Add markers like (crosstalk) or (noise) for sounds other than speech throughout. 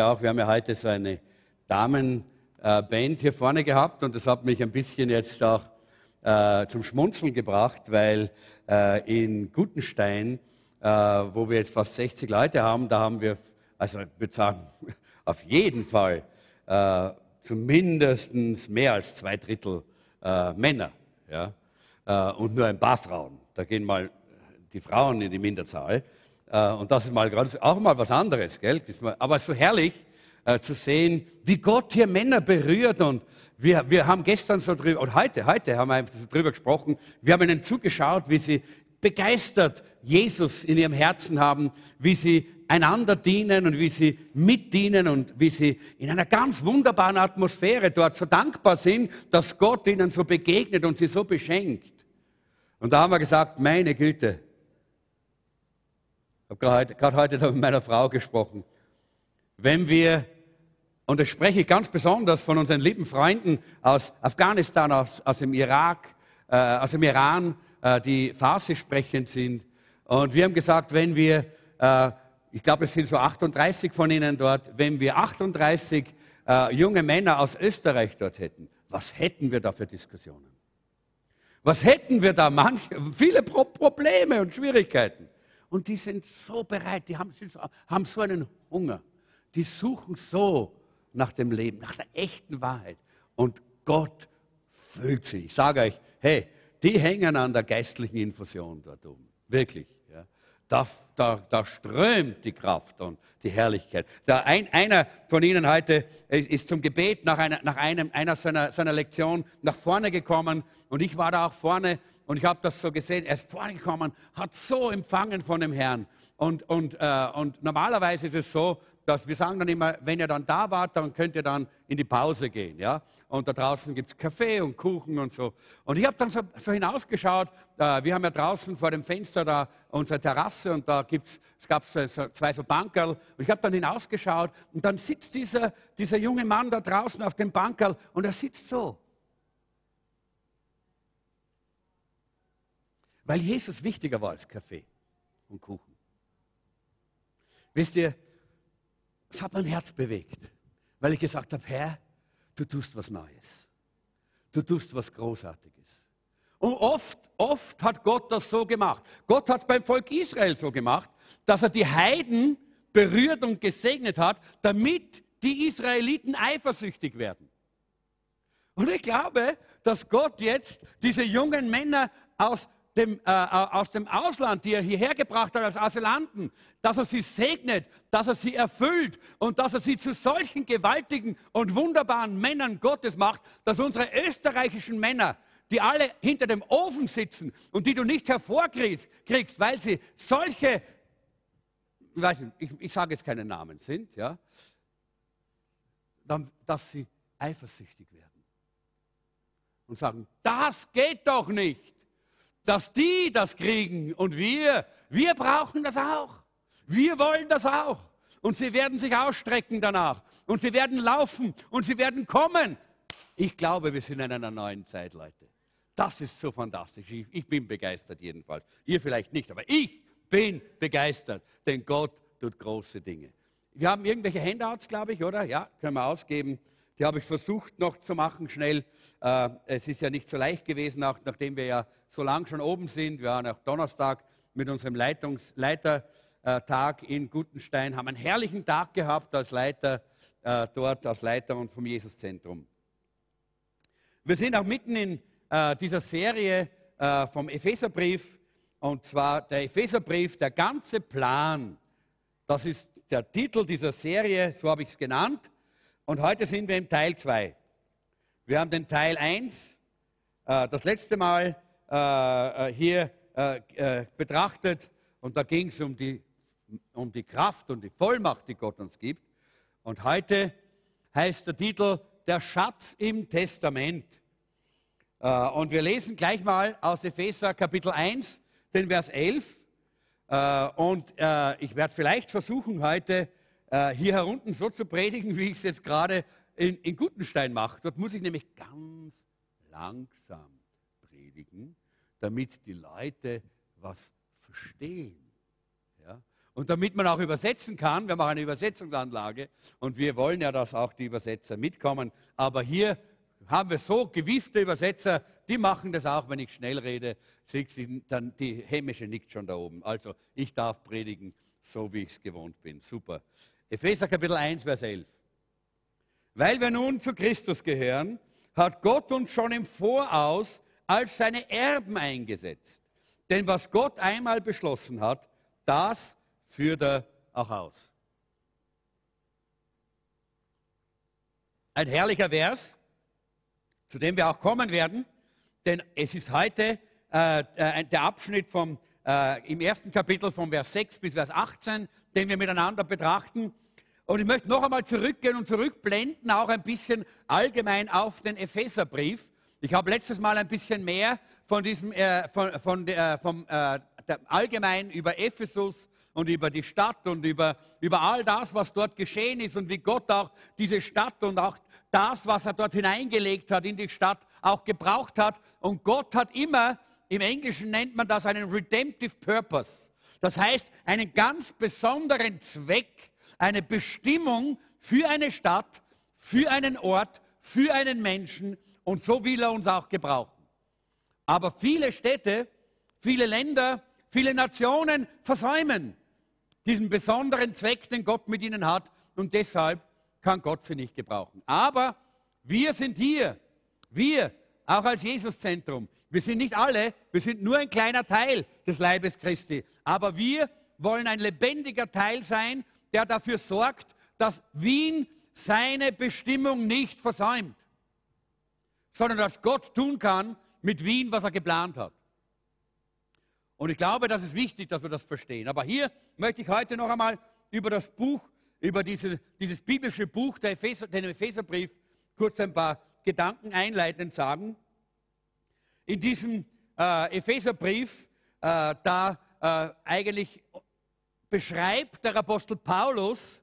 auch, wir haben ja heute so eine Damenband hier vorne gehabt und das hat mich ein bisschen jetzt auch äh, zum Schmunzeln gebracht, weil äh, in Gutenstein, äh, wo wir jetzt fast 60 Leute haben, da haben wir, also ich würde sagen, (laughs) auf jeden Fall äh, zumindest mehr als zwei Drittel äh, Männer ja? Äh, und nur ein paar Frauen. Da gehen mal die Frauen in die Minderzahl. Äh, und das ist mal gerade auch mal was anderes, gell? Aber so herrlich äh, zu sehen, wie Gott hier Männer berührt. Und wir, wir haben gestern so drüber, und heute, heute haben wir einfach so drüber gesprochen. Wir haben ihnen zugeschaut, wie sie begeistert Jesus in ihrem Herzen haben, wie sie einander dienen und wie sie mitdienen und wie sie in einer ganz wunderbaren Atmosphäre dort so dankbar sind, dass Gott ihnen so begegnet und sie so beschenkt. Und da haben wir gesagt, meine Güte, habe gerade heute mit meiner Frau gesprochen. Wenn wir, und das spreche ich ganz besonders von unseren lieben Freunden aus Afghanistan, aus, aus dem Irak, äh, aus dem Iran, äh, die Farsi sprechend sind. Und wir haben gesagt, wenn wir, äh, ich glaube, es sind so 38 von ihnen dort, wenn wir 38 äh, junge Männer aus Österreich dort hätten, was hätten wir da für Diskussionen? Was hätten wir da? Manche, viele Pro Probleme und Schwierigkeiten. Und die sind so bereit, die haben, haben so einen Hunger. Die suchen so nach dem Leben, nach der echten Wahrheit. Und Gott füllt sie. Ich sage euch, hey, die hängen an der geistlichen Infusion dort oben. Wirklich. Da, da, da, strömt die Kraft und die Herrlichkeit. Da ein, einer von Ihnen heute ist, ist zum Gebet nach, einer, nach einem, einer seiner, seiner Lektion nach vorne gekommen und ich war da auch vorne und ich habe das so gesehen, er ist vorgekommen, hat so empfangen von dem Herrn. Und, und, äh, und normalerweise ist es so, dass wir sagen dann immer, wenn ihr dann da wart, dann könnt ihr dann in die Pause gehen. Ja? Und da draußen gibt es Kaffee und Kuchen und so. Und ich habe dann so, so hinausgeschaut, äh, wir haben ja draußen vor dem Fenster da unsere Terrasse und da gibt's, es gab so, so, zwei so Bankerl. Und ich habe dann hinausgeschaut und dann sitzt dieser, dieser junge Mann da draußen auf dem Bankerl und er sitzt so. weil Jesus wichtiger war als Kaffee und Kuchen. Wisst ihr, es hat mein Herz bewegt, weil ich gesagt habe, Herr, du tust was Neues. Du tust was Großartiges. Und oft, oft hat Gott das so gemacht. Gott hat es beim Volk Israel so gemacht, dass er die Heiden berührt und gesegnet hat, damit die Israeliten eifersüchtig werden. Und ich glaube, dass Gott jetzt diese jungen Männer aus dem, äh, aus dem Ausland, die er hierher gebracht hat als Asylanten, dass er sie segnet, dass er sie erfüllt und dass er sie zu solchen gewaltigen und wunderbaren Männern Gottes macht, dass unsere österreichischen Männer, die alle hinter dem Ofen sitzen und die du nicht hervorkriegst, kriegst, weil sie solche, ich weiß nicht, ich, ich sage jetzt keine Namen sind, ja, dann, dass sie eifersüchtig werden und sagen, das geht doch nicht dass die das kriegen und wir, wir brauchen das auch. Wir wollen das auch. Und sie werden sich ausstrecken danach. Und sie werden laufen und sie werden kommen. Ich glaube, wir sind in einer neuen Zeit, Leute. Das ist so fantastisch. Ich, ich bin begeistert jedenfalls. Ihr vielleicht nicht, aber ich bin begeistert, denn Gott tut große Dinge. Wir haben irgendwelche Handouts, glaube ich, oder? Ja, können wir ausgeben. Die habe ich versucht noch zu machen, schnell. Äh, es ist ja nicht so leicht gewesen, auch nachdem wir ja so lange schon oben sind. Wir waren auch Donnerstag mit unserem Leitungs Leitertag in Gutenstein, haben einen herrlichen Tag gehabt als Leiter äh, dort, als Leiter und vom Jesuszentrum. Wir sind auch mitten in äh, dieser Serie vom Epheserbrief, und zwar der Epheserbrief, der ganze Plan. Das ist der Titel dieser Serie, so habe ich es genannt. Und heute sind wir im Teil 2. Wir haben den Teil 1 äh, das letzte Mal äh, äh, hier äh, äh, betrachtet und da ging es um die, um die Kraft und die Vollmacht, die Gott uns gibt. Und heute heißt der Titel Der Schatz im Testament. Äh, und wir lesen gleich mal aus Epheser Kapitel 1, den Vers 11. und ich werde vielleicht versuchen, heute äh, hier herunten so zu predigen, wie ich es jetzt gerade in, in Gutenstein mache. Dort muss ich nämlich ganz langsam predigen, damit die Leute was verstehen. Ja? Und damit man auch übersetzen kann, wir auch eine Übersetzungsanlage und wir wollen ja, dass auch die Übersetzer mitkommen. Aber hier haben wir so gewiefte Übersetzer, die machen das auch, wenn ich schnell rede. Dann die Hämische nickt schon da oben. Also ich darf predigen, so wie ich es gewohnt bin. Super. Epheser Kapitel 1, Vers 11. Weil wir nun zu Christus gehören, hat Gott uns schon im Voraus als seine Erben eingesetzt. Denn was Gott einmal beschlossen hat, das führt er auch aus. Ein herrlicher Vers, zu dem wir auch kommen werden, denn es ist heute äh, äh der Abschnitt vom, äh, im ersten Kapitel von Vers 6 bis Vers 18, den wir miteinander betrachten. Und ich möchte noch einmal zurückgehen und zurückblenden, auch ein bisschen allgemein auf den Epheserbrief. Ich habe letztes Mal ein bisschen mehr von diesem, äh, von, von, äh, vom, äh, allgemein über Ephesus und über die Stadt und über, über all das, was dort geschehen ist und wie Gott auch diese Stadt und auch das, was er dort hineingelegt hat in die Stadt, auch gebraucht hat. Und Gott hat immer, im Englischen nennt man das einen Redemptive Purpose. Das heißt, einen ganz besonderen Zweck, eine Bestimmung für eine Stadt, für einen Ort, für einen Menschen. Und so will er uns auch gebrauchen. Aber viele Städte, viele Länder, viele Nationen versäumen diesen besonderen Zweck, den Gott mit ihnen hat. Und deshalb kann Gott sie nicht gebrauchen. Aber wir sind hier, wir, auch als Jesuszentrum. Wir sind nicht alle, wir sind nur ein kleiner Teil des Leibes Christi. Aber wir wollen ein lebendiger Teil sein, der dafür sorgt, dass Wien seine Bestimmung nicht versäumt, sondern dass Gott tun kann mit Wien, was er geplant hat. Und ich glaube, das ist wichtig, dass wir das verstehen. Aber hier möchte ich heute noch einmal über das Buch, über diese, dieses biblische Buch, der Epheser, den Epheserbrief, kurz ein paar Gedanken einleitend sagen. In diesem äh, Epheserbrief, äh, da äh, eigentlich beschreibt der Apostel Paulus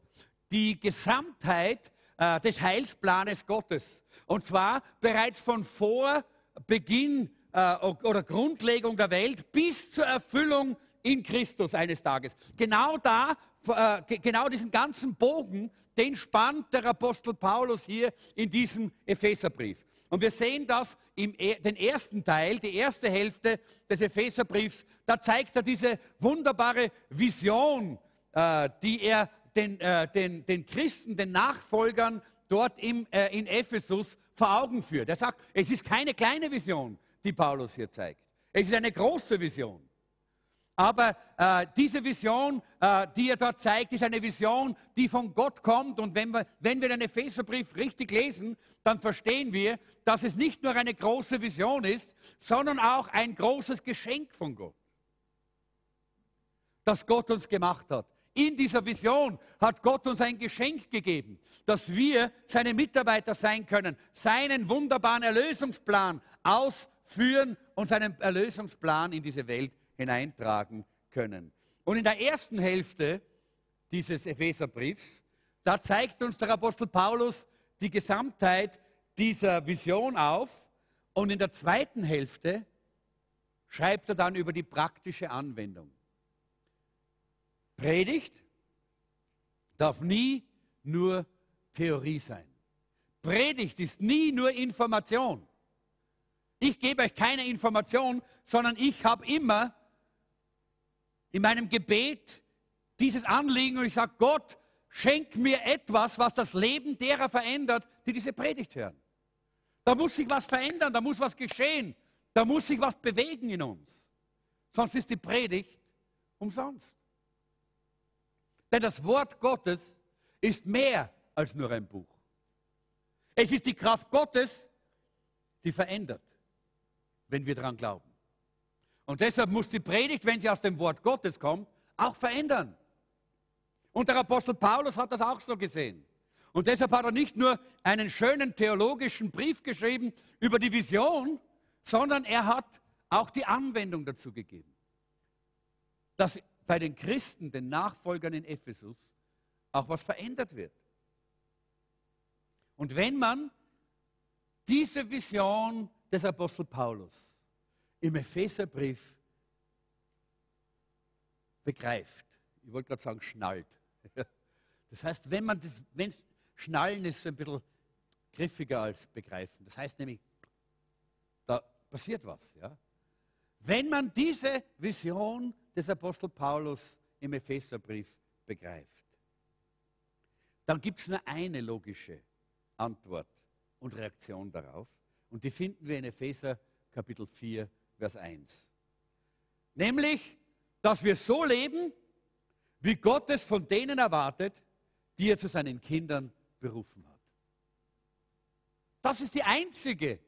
die Gesamtheit äh, des Heilsplanes Gottes. Und zwar bereits von vor Beginn äh, oder Grundlegung der Welt bis zur Erfüllung in Christus eines Tages. Genau da, äh, genau diesen ganzen Bogen, den spannt der Apostel Paulus hier in diesem Epheserbrief. Und wir sehen das im den ersten Teil, die erste Hälfte des Epheserbriefs. Da zeigt er diese wunderbare Vision, äh, die er den, äh, den, den Christen, den Nachfolgern dort im, äh, in Ephesus vor Augen führt. Er sagt, es ist keine kleine Vision, die Paulus hier zeigt. Es ist eine große Vision. Aber äh, diese Vision, äh, die er dort zeigt, ist eine Vision, die von Gott kommt. Und wenn wir, wenn wir den Epheserbrief richtig lesen, dann verstehen wir, dass es nicht nur eine große Vision ist, sondern auch ein großes Geschenk von Gott, das Gott uns gemacht hat. In dieser Vision hat Gott uns ein Geschenk gegeben, dass wir seine Mitarbeiter sein können, seinen wunderbaren Erlösungsplan ausführen und seinen Erlösungsplan in diese Welt hineintragen können. Und in der ersten Hälfte dieses Epheserbriefs, da zeigt uns der Apostel Paulus die Gesamtheit dieser Vision auf. Und in der zweiten Hälfte schreibt er dann über die praktische Anwendung. Predigt darf nie nur Theorie sein. Predigt ist nie nur Information. Ich gebe euch keine Information, sondern ich habe immer in meinem Gebet dieses Anliegen und ich sage, Gott, schenk mir etwas, was das Leben derer verändert, die diese Predigt hören. Da muss sich was verändern, da muss was geschehen, da muss sich was bewegen in uns. Sonst ist die Predigt umsonst. Denn das Wort Gottes ist mehr als nur ein Buch. Es ist die Kraft Gottes, die verändert, wenn wir daran glauben. Und deshalb muss die Predigt, wenn sie aus dem Wort Gottes kommt, auch verändern. Und der Apostel Paulus hat das auch so gesehen. Und deshalb hat er nicht nur einen schönen theologischen Brief geschrieben über die Vision, sondern er hat auch die Anwendung dazu gegeben. Dass bei den Christen, den Nachfolgern in Ephesus, auch was verändert wird. Und wenn man diese Vision des Apostel Paulus im Epheserbrief begreift, ich wollte gerade sagen, schnallt. (laughs) Das heißt, wenn man das, wenn schnallen ist so ein bisschen griffiger als begreifen. Das heißt nämlich, da passiert was. Ja? Wenn man diese Vision des Apostel Paulus im Epheserbrief begreift, dann gibt es nur eine logische Antwort und Reaktion darauf. Und die finden wir in Epheser Kapitel 4, Vers 1. Nämlich, dass wir so leben, wie Gott es von denen erwartet, die er zu seinen Kindern berufen hat. Das ist die einzige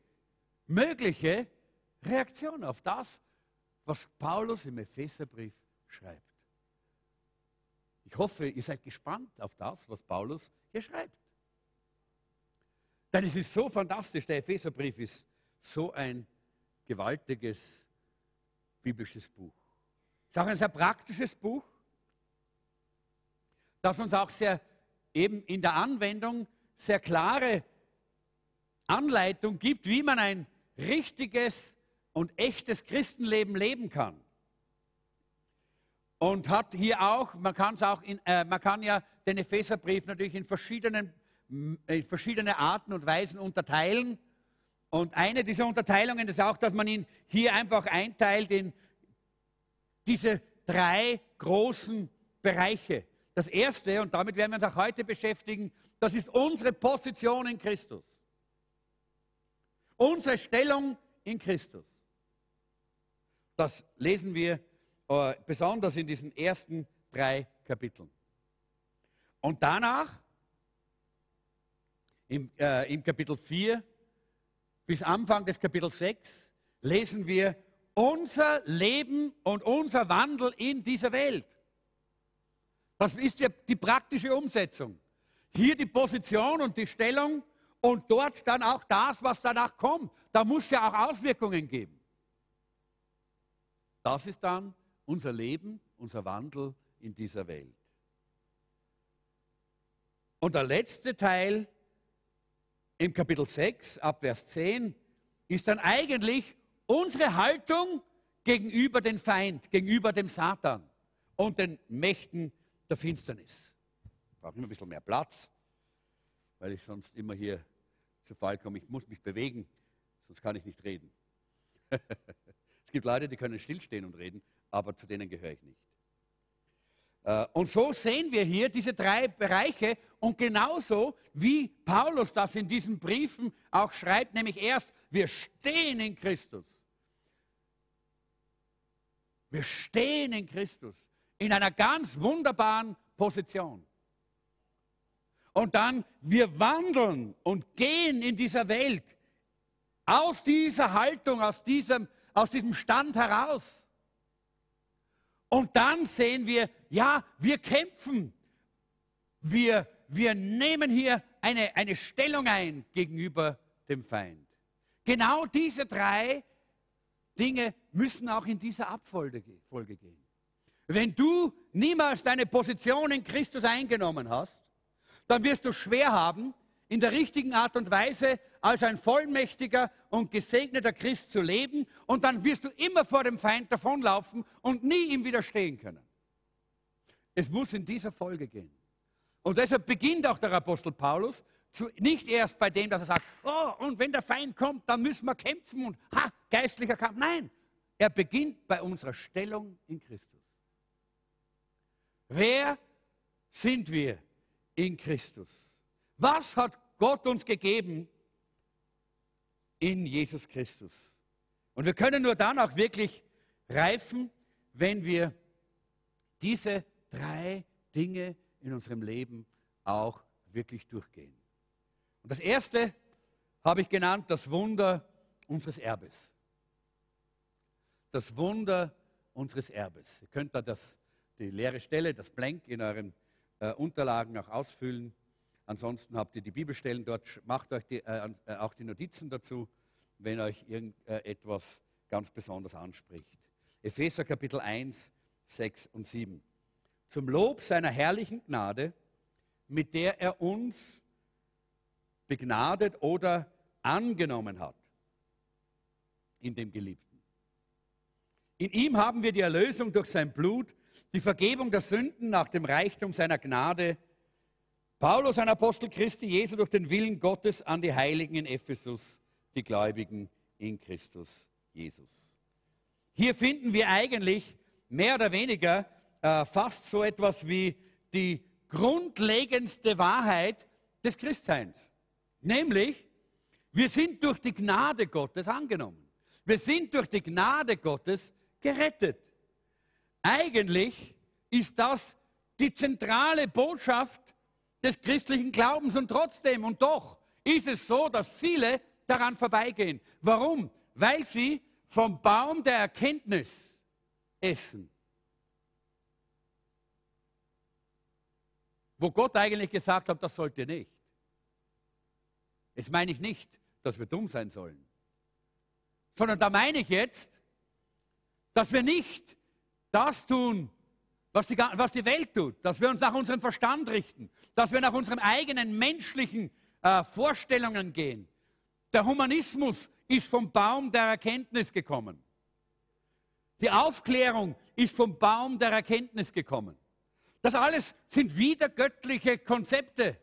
mögliche Reaktion auf das, was Paulus im Epheserbrief schreibt. Ich hoffe, ihr seid gespannt auf das, was Paulus hier schreibt. Denn es ist so fantastisch, der Epheserbrief ist so ein gewaltiges biblisches Buch. Es ist auch ein sehr praktisches Buch, das uns auch sehr eben in der Anwendung sehr klare Anleitung gibt, wie man ein richtiges und echtes Christenleben leben kann. Und hat hier auch, man kann es auch, in, äh, man kann ja den Epheserbrief natürlich in verschiedenen in verschiedene Arten und Weisen unterteilen. Und eine dieser Unterteilungen ist auch, dass man ihn hier einfach einteilt in diese drei großen Bereiche. Das erste, und damit werden wir uns auch heute beschäftigen, das ist unsere Position in Christus. Unsere Stellung in Christus. Das lesen wir äh, besonders in diesen ersten drei Kapiteln. Und danach, im, äh, im Kapitel 4 bis Anfang des Kapitels 6, lesen wir unser Leben und unser Wandel in dieser Welt. Das ist ja die praktische Umsetzung. Hier die Position und die Stellung und dort dann auch das, was danach kommt. Da muss ja auch Auswirkungen geben. Das ist dann unser Leben, unser Wandel in dieser Welt. Und der letzte Teil im Kapitel 6, ab Vers 10, ist dann eigentlich unsere Haltung gegenüber dem Feind, gegenüber dem Satan und den Mächten der Finsternis. Ich brauche immer ein bisschen mehr Platz, weil ich sonst immer hier zu Fall komme. Ich muss mich bewegen, sonst kann ich nicht reden. (laughs) es gibt Leute, die können stillstehen und reden, aber zu denen gehöre ich nicht. Äh, und so sehen wir hier diese drei Bereiche und genauso wie Paulus das in diesen Briefen auch schreibt, nämlich erst, wir stehen in Christus. Wir stehen in Christus in einer ganz wunderbaren Position. Und dann, wir wandeln und gehen in dieser Welt aus dieser Haltung, aus diesem, aus diesem Stand heraus. Und dann sehen wir, ja, wir kämpfen. Wir, wir nehmen hier eine, eine Stellung ein gegenüber dem Feind. Genau diese drei Dinge müssen auch in dieser Abfolge gehen. Wenn du niemals deine Position in Christus eingenommen hast, dann wirst du schwer haben, in der richtigen Art und Weise als ein vollmächtiger und gesegneter Christ zu leben und dann wirst du immer vor dem Feind davonlaufen und nie ihm widerstehen können. Es muss in dieser Folge gehen. Und deshalb beginnt auch der Apostel Paulus zu, nicht erst bei dem, dass er sagt, oh, und wenn der Feind kommt, dann müssen wir kämpfen und ha, geistlicher Kampf. Nein, er beginnt bei unserer Stellung in Christus. Wer sind wir in Christus? Was hat Gott uns gegeben in Jesus Christus? Und wir können nur dann auch wirklich reifen, wenn wir diese drei Dinge in unserem Leben auch wirklich durchgehen. Und das erste habe ich genannt, das Wunder unseres Erbes. Das Wunder unseres Erbes. Ihr könnt da das die leere Stelle, das Blank in euren äh, Unterlagen auch ausfüllen. Ansonsten habt ihr die Bibelstellen dort, macht euch die, äh, äh auch die Notizen dazu, wenn euch irgendetwas äh, ganz besonders anspricht. Epheser Kapitel 1, 6 und 7. Zum Lob seiner herrlichen Gnade, mit der er uns begnadet oder angenommen hat in dem Geliebten. In ihm haben wir die Erlösung durch sein Blut, die Vergebung der Sünden nach dem Reichtum seiner Gnade. Paulus, ein Apostel Christi Jesu, durch den Willen Gottes an die Heiligen in Ephesus, die Gläubigen in Christus Jesus. Hier finden wir eigentlich mehr oder weniger äh, fast so etwas wie die grundlegendste Wahrheit des Christseins. Nämlich, wir sind durch die Gnade Gottes angenommen. Wir sind durch die Gnade Gottes gerettet. Eigentlich ist das die zentrale Botschaft des christlichen Glaubens und trotzdem und doch ist es so, dass viele daran vorbeigehen. Warum? Weil sie vom Baum der Erkenntnis essen. Wo Gott eigentlich gesagt hat, das sollt ihr nicht. Jetzt meine ich nicht, dass wir dumm sein sollen, sondern da meine ich jetzt, dass wir nicht das tun, was die, was die Welt tut, dass wir uns nach unserem Verstand richten, dass wir nach unseren eigenen menschlichen äh, Vorstellungen gehen. Der Humanismus ist vom Baum der Erkenntnis gekommen. Die Aufklärung ist vom Baum der Erkenntnis gekommen. Das alles sind wiedergöttliche Konzepte,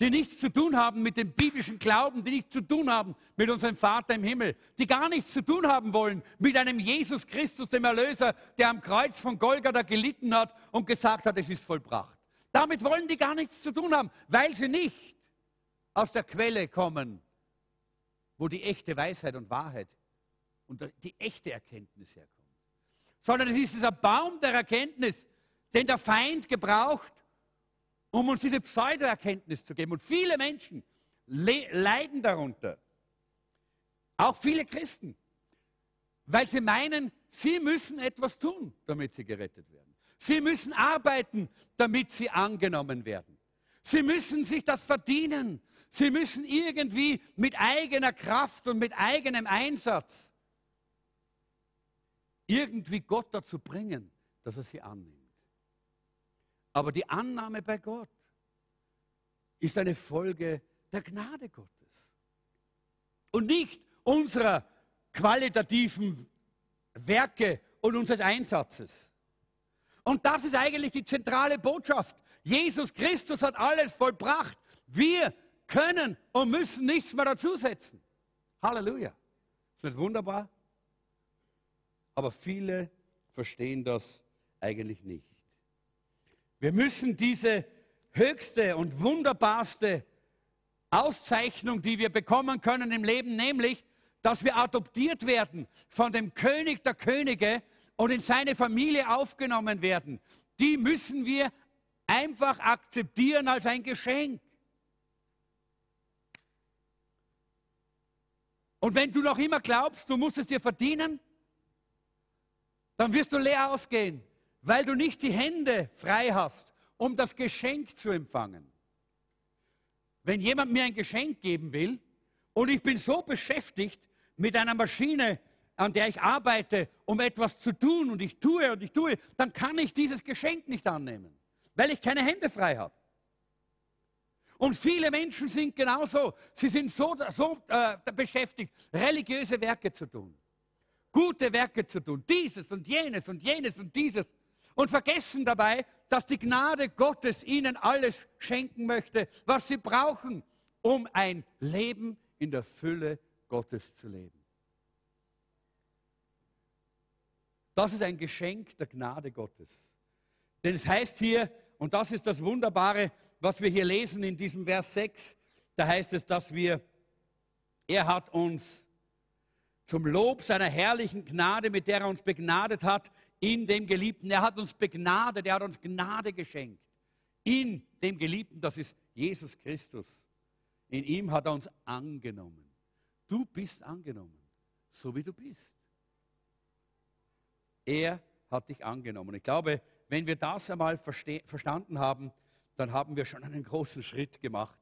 die nichts zu tun haben mit dem biblischen Glauben, die nichts zu tun haben mit unserem Vater im Himmel, die gar nichts zu tun haben wollen mit einem Jesus Christus, dem Erlöser, der am Kreuz von Golgatha gelitten hat und gesagt hat, es ist vollbracht. Damit wollen die gar nichts zu tun haben, weil sie nicht aus der Quelle kommen, wo die echte Weisheit und Wahrheit und die echte Erkenntnis herkommt. Sondern es ist dieser Baum der Erkenntnis, den der Feind gebraucht, um uns diese Pseudoerkenntnis zu geben. Und viele Menschen leiden darunter. Auch viele Christen. Weil sie meinen, sie müssen etwas tun, damit sie gerettet werden. Sie müssen arbeiten, damit sie angenommen werden. Sie müssen sich das verdienen. Sie müssen irgendwie mit eigener Kraft und mit eigenem Einsatz irgendwie Gott dazu bringen, dass er sie annimmt. Aber die Annahme bei Gott ist eine Folge der Gnade Gottes. Und nicht unserer qualitativen Werke und unseres Einsatzes. Und das ist eigentlich die zentrale Botschaft. Jesus Christus hat alles vollbracht. Wir können und müssen nichts mehr dazusetzen. Halleluja. Ist nicht wunderbar? Aber viele verstehen das eigentlich nicht. Wir müssen diese höchste und wunderbarste Auszeichnung, die wir bekommen können im Leben, nämlich, dass wir adoptiert werden von dem König der Könige und in seine Familie aufgenommen werden, die müssen wir einfach akzeptieren als ein Geschenk. Und wenn du noch immer glaubst, du musst es dir verdienen, dann wirst du leer ausgehen weil du nicht die Hände frei hast, um das Geschenk zu empfangen. Wenn jemand mir ein Geschenk geben will und ich bin so beschäftigt mit einer Maschine, an der ich arbeite, um etwas zu tun und ich tue und ich tue, dann kann ich dieses Geschenk nicht annehmen, weil ich keine Hände frei habe. Und viele Menschen sind genauso. Sie sind so, so äh, beschäftigt, religiöse Werke zu tun, gute Werke zu tun, dieses und jenes und jenes und dieses und vergessen dabei, dass die Gnade Gottes ihnen alles schenken möchte, was sie brauchen, um ein Leben in der Fülle Gottes zu leben. Das ist ein Geschenk der Gnade Gottes. Denn es heißt hier, und das ist das Wunderbare, was wir hier lesen in diesem Vers 6, da heißt es, dass wir, er hat uns zum Lob seiner herrlichen Gnade, mit der er uns begnadet hat, in dem Geliebten. Er hat uns begnadet, er hat uns Gnade geschenkt. In dem Geliebten, das ist Jesus Christus. In ihm hat er uns angenommen. Du bist angenommen, so wie du bist. Er hat dich angenommen. Ich glaube, wenn wir das einmal verstanden haben, dann haben wir schon einen großen Schritt gemacht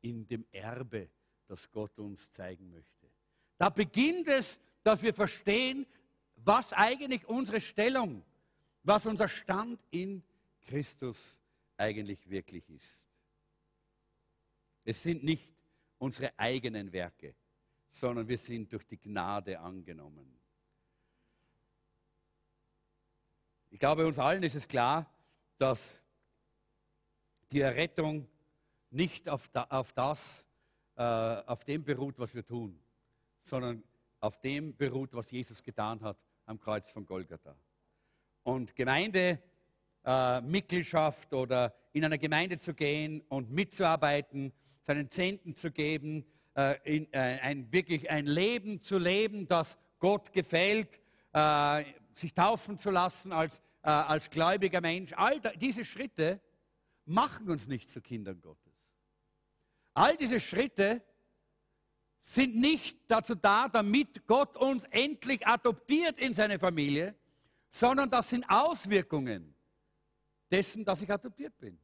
in dem Erbe, das Gott uns zeigen möchte. Da beginnt es, dass wir verstehen, was eigentlich unsere Stellung, was unser Stand in Christus eigentlich wirklich ist. Es sind nicht unsere eigenen Werke, sondern wir sind durch die Gnade angenommen. Ich glaube, uns allen ist es klar, dass die Errettung nicht auf, da, auf das, äh, auf dem beruht, was wir tun, sondern auf dem beruht, was Jesus getan hat am Kreuz von Golgatha. Und Gemeindemitgliedschaft äh, oder in einer Gemeinde zu gehen und mitzuarbeiten, seinen Zehnten zu geben, äh, in, äh, ein, wirklich ein Leben zu leben, das Gott gefällt, äh, sich taufen zu lassen als, äh, als gläubiger Mensch. All diese Schritte machen uns nicht zu Kindern Gottes. All diese Schritte sind nicht dazu da, damit Gott uns endlich adoptiert in seine Familie, sondern das sind Auswirkungen dessen, dass ich adoptiert bin.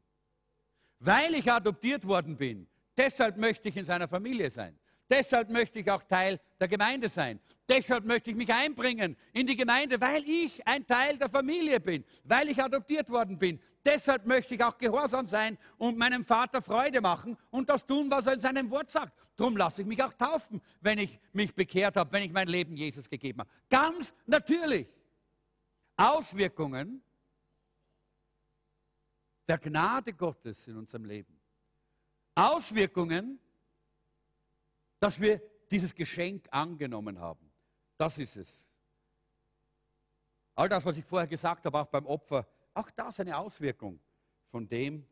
Weil ich adoptiert worden bin, deshalb möchte ich in seiner Familie sein. Deshalb möchte ich auch Teil der Gemeinde sein. Deshalb möchte ich mich einbringen in die Gemeinde, weil ich ein Teil der Familie bin, weil ich adoptiert worden bin. Deshalb möchte ich auch gehorsam sein und meinem Vater Freude machen und das tun, was er in seinem Wort sagt. Darum lasse ich mich auch taufen, wenn ich mich bekehrt habe, wenn ich mein Leben Jesus gegeben habe. Ganz natürlich. Auswirkungen der Gnade Gottes in unserem Leben. Auswirkungen, dass wir dieses Geschenk angenommen haben. Das ist es. All das, was ich vorher gesagt habe, auch beim Opfer, auch das eine Auswirkung von dem,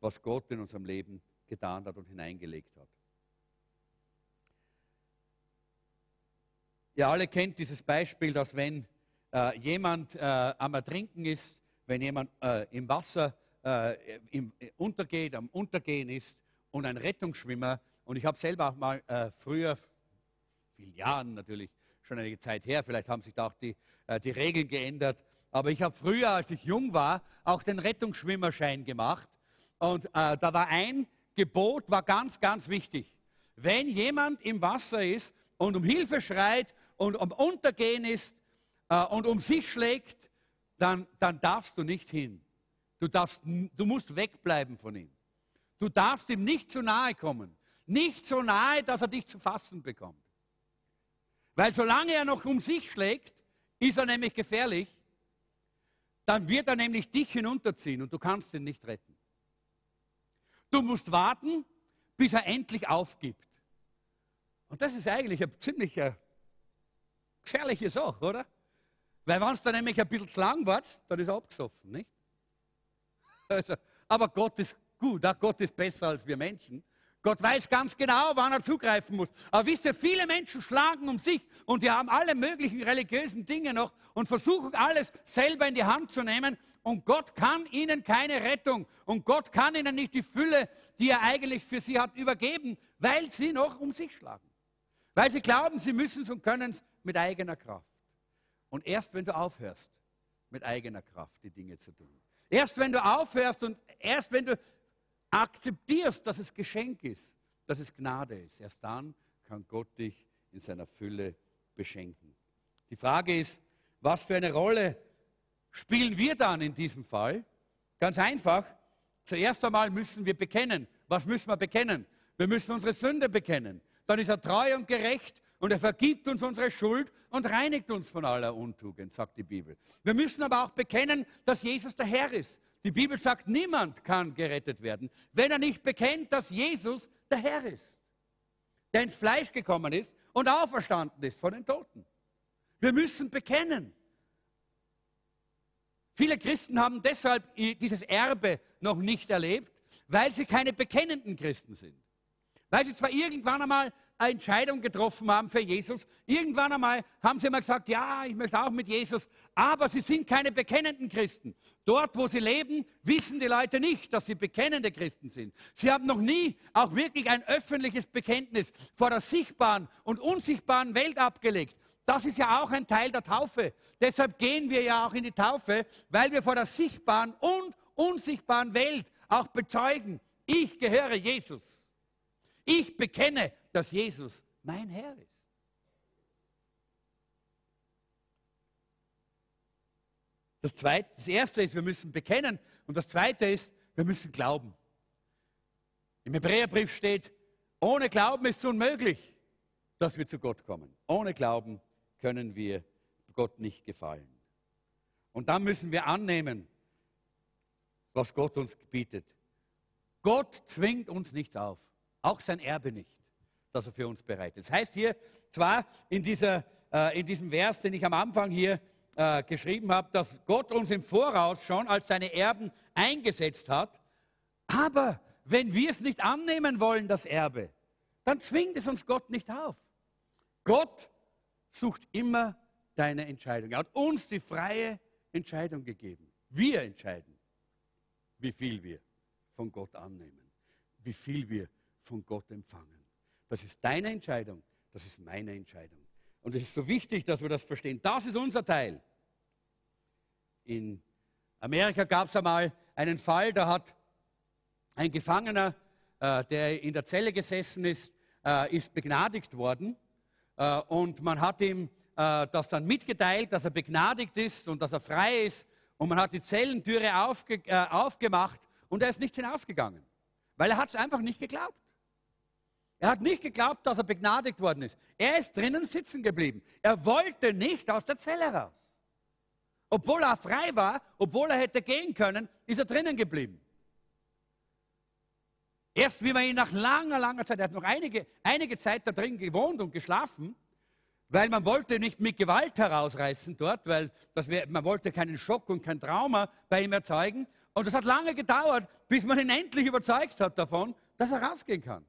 was Gott in unserem Leben getan hat und hineingelegt hat. Ihr alle kennt dieses Beispiel, dass wenn äh, jemand äh, am Ertrinken ist, wenn jemand äh, im Wasser äh, im, äh, untergeht, am Untergehen ist und ein Rettungsschwimmer, und ich habe selber auch mal äh, früher, vielen Jahren natürlich, schon eine Zeit her, vielleicht haben sich da auch die, die Regeln geändert, aber ich habe früher, als ich jung war, auch den Rettungsschwimmerschein gemacht. Und äh, da war ein Gebot, war ganz, ganz wichtig. Wenn jemand im Wasser ist und um Hilfe schreit und um Untergehen ist äh, und um sich schlägt, dann, dann darfst du nicht hin. Du, darfst, du musst wegbleiben von ihm. Du darfst ihm nicht zu nahe kommen. Nicht so nahe, dass er dich zu fassen bekommt. Weil solange er noch um sich schlägt, ist er nämlich gefährlich dann wird er nämlich dich hinunterziehen und du kannst ihn nicht retten. Du musst warten, bis er endlich aufgibt. Und das ist eigentlich eine ziemlich äh, gefährliche Sache, oder? Weil wenn es dann nämlich ein bisschen zu lang wird, dann ist er abgesoffen, nicht? Also, aber Gott ist gut, auch Gott ist besser als wir Menschen. Gott weiß ganz genau, wann er zugreifen muss. Aber wisst ihr, viele Menschen schlagen um sich und die haben alle möglichen religiösen Dinge noch und versuchen alles selber in die Hand zu nehmen. Und Gott kann ihnen keine Rettung und Gott kann ihnen nicht die Fülle, die er eigentlich für sie hat, übergeben, weil sie noch um sich schlagen. Weil sie glauben, sie müssen es und können es mit eigener Kraft. Und erst wenn du aufhörst, mit eigener Kraft die Dinge zu tun. Erst wenn du aufhörst und erst wenn du akzeptierst, dass es Geschenk ist, dass es Gnade ist, erst dann kann Gott dich in seiner Fülle beschenken. Die Frage ist, was für eine Rolle spielen wir dann in diesem Fall? Ganz einfach, zuerst einmal müssen wir bekennen. Was müssen wir bekennen? Wir müssen unsere Sünde bekennen. Dann ist er treu und gerecht und er vergibt uns unsere Schuld und reinigt uns von aller Untugend, sagt die Bibel. Wir müssen aber auch bekennen, dass Jesus der Herr ist, die Bibel sagt, niemand kann gerettet werden, wenn er nicht bekennt, dass Jesus der Herr ist, der ins Fleisch gekommen ist und auferstanden ist von den Toten. Wir müssen bekennen. Viele Christen haben deshalb dieses Erbe noch nicht erlebt, weil sie keine bekennenden Christen sind. Weil sie zwar irgendwann einmal eine Entscheidung getroffen haben für Jesus. Irgendwann einmal haben sie mal gesagt, ja, ich möchte auch mit Jesus, aber sie sind keine bekennenden Christen. Dort, wo sie leben, wissen die Leute nicht, dass sie bekennende Christen sind. Sie haben noch nie auch wirklich ein öffentliches Bekenntnis vor der sichtbaren und unsichtbaren Welt abgelegt. Das ist ja auch ein Teil der Taufe. Deshalb gehen wir ja auch in die Taufe, weil wir vor der sichtbaren und unsichtbaren Welt auch bezeugen, ich gehöre Jesus. Ich bekenne, dass Jesus mein Herr ist. Das, zweite, das erste ist, wir müssen bekennen und das zweite ist, wir müssen glauben. Im Hebräerbrief steht, ohne Glauben ist es unmöglich, dass wir zu Gott kommen. Ohne Glauben können wir Gott nicht gefallen. Und dann müssen wir annehmen, was Gott uns bietet. Gott zwingt uns nichts auf, auch sein Erbe nicht, das er für uns bereitet. Das heißt hier zwar in, dieser, äh, in diesem Vers, den ich am Anfang hier äh, geschrieben habe, dass Gott uns im Voraus schon als seine Erben eingesetzt hat, aber wenn wir es nicht annehmen wollen, das Erbe, dann zwingt es uns Gott nicht auf. Gott sucht immer deine Entscheidung. Er hat uns die freie Entscheidung gegeben. Wir entscheiden, wie viel wir von Gott annehmen, wie viel wir von Gott empfangen. Das ist deine Entscheidung, das ist meine Entscheidung. Und es ist so wichtig, dass wir das verstehen. Das ist unser Teil. In Amerika gab es einmal einen Fall, da hat ein Gefangener, äh, der in der Zelle gesessen ist, äh, ist begnadigt worden. Äh, und man hat ihm äh, das dann mitgeteilt, dass er begnadigt ist und dass er frei ist. Und man hat die Zellentüre aufge, äh, aufgemacht und er ist nicht hinausgegangen, weil er hat es einfach nicht geglaubt. Er hat nicht geglaubt, dass er begnadigt worden ist. Er ist drinnen sitzen geblieben. Er wollte nicht aus der Zelle raus. Obwohl er frei war, obwohl er hätte gehen können, ist er drinnen geblieben. Erst wie man ihn nach langer, langer Zeit, er hat noch einige, einige Zeit da drin gewohnt und geschlafen, weil man wollte nicht mit Gewalt herausreißen dort, weil wär, man wollte keinen Schock und kein Trauma bei ihm erzeugen. Und es hat lange gedauert, bis man ihn endlich überzeugt hat davon, dass er rausgehen kann.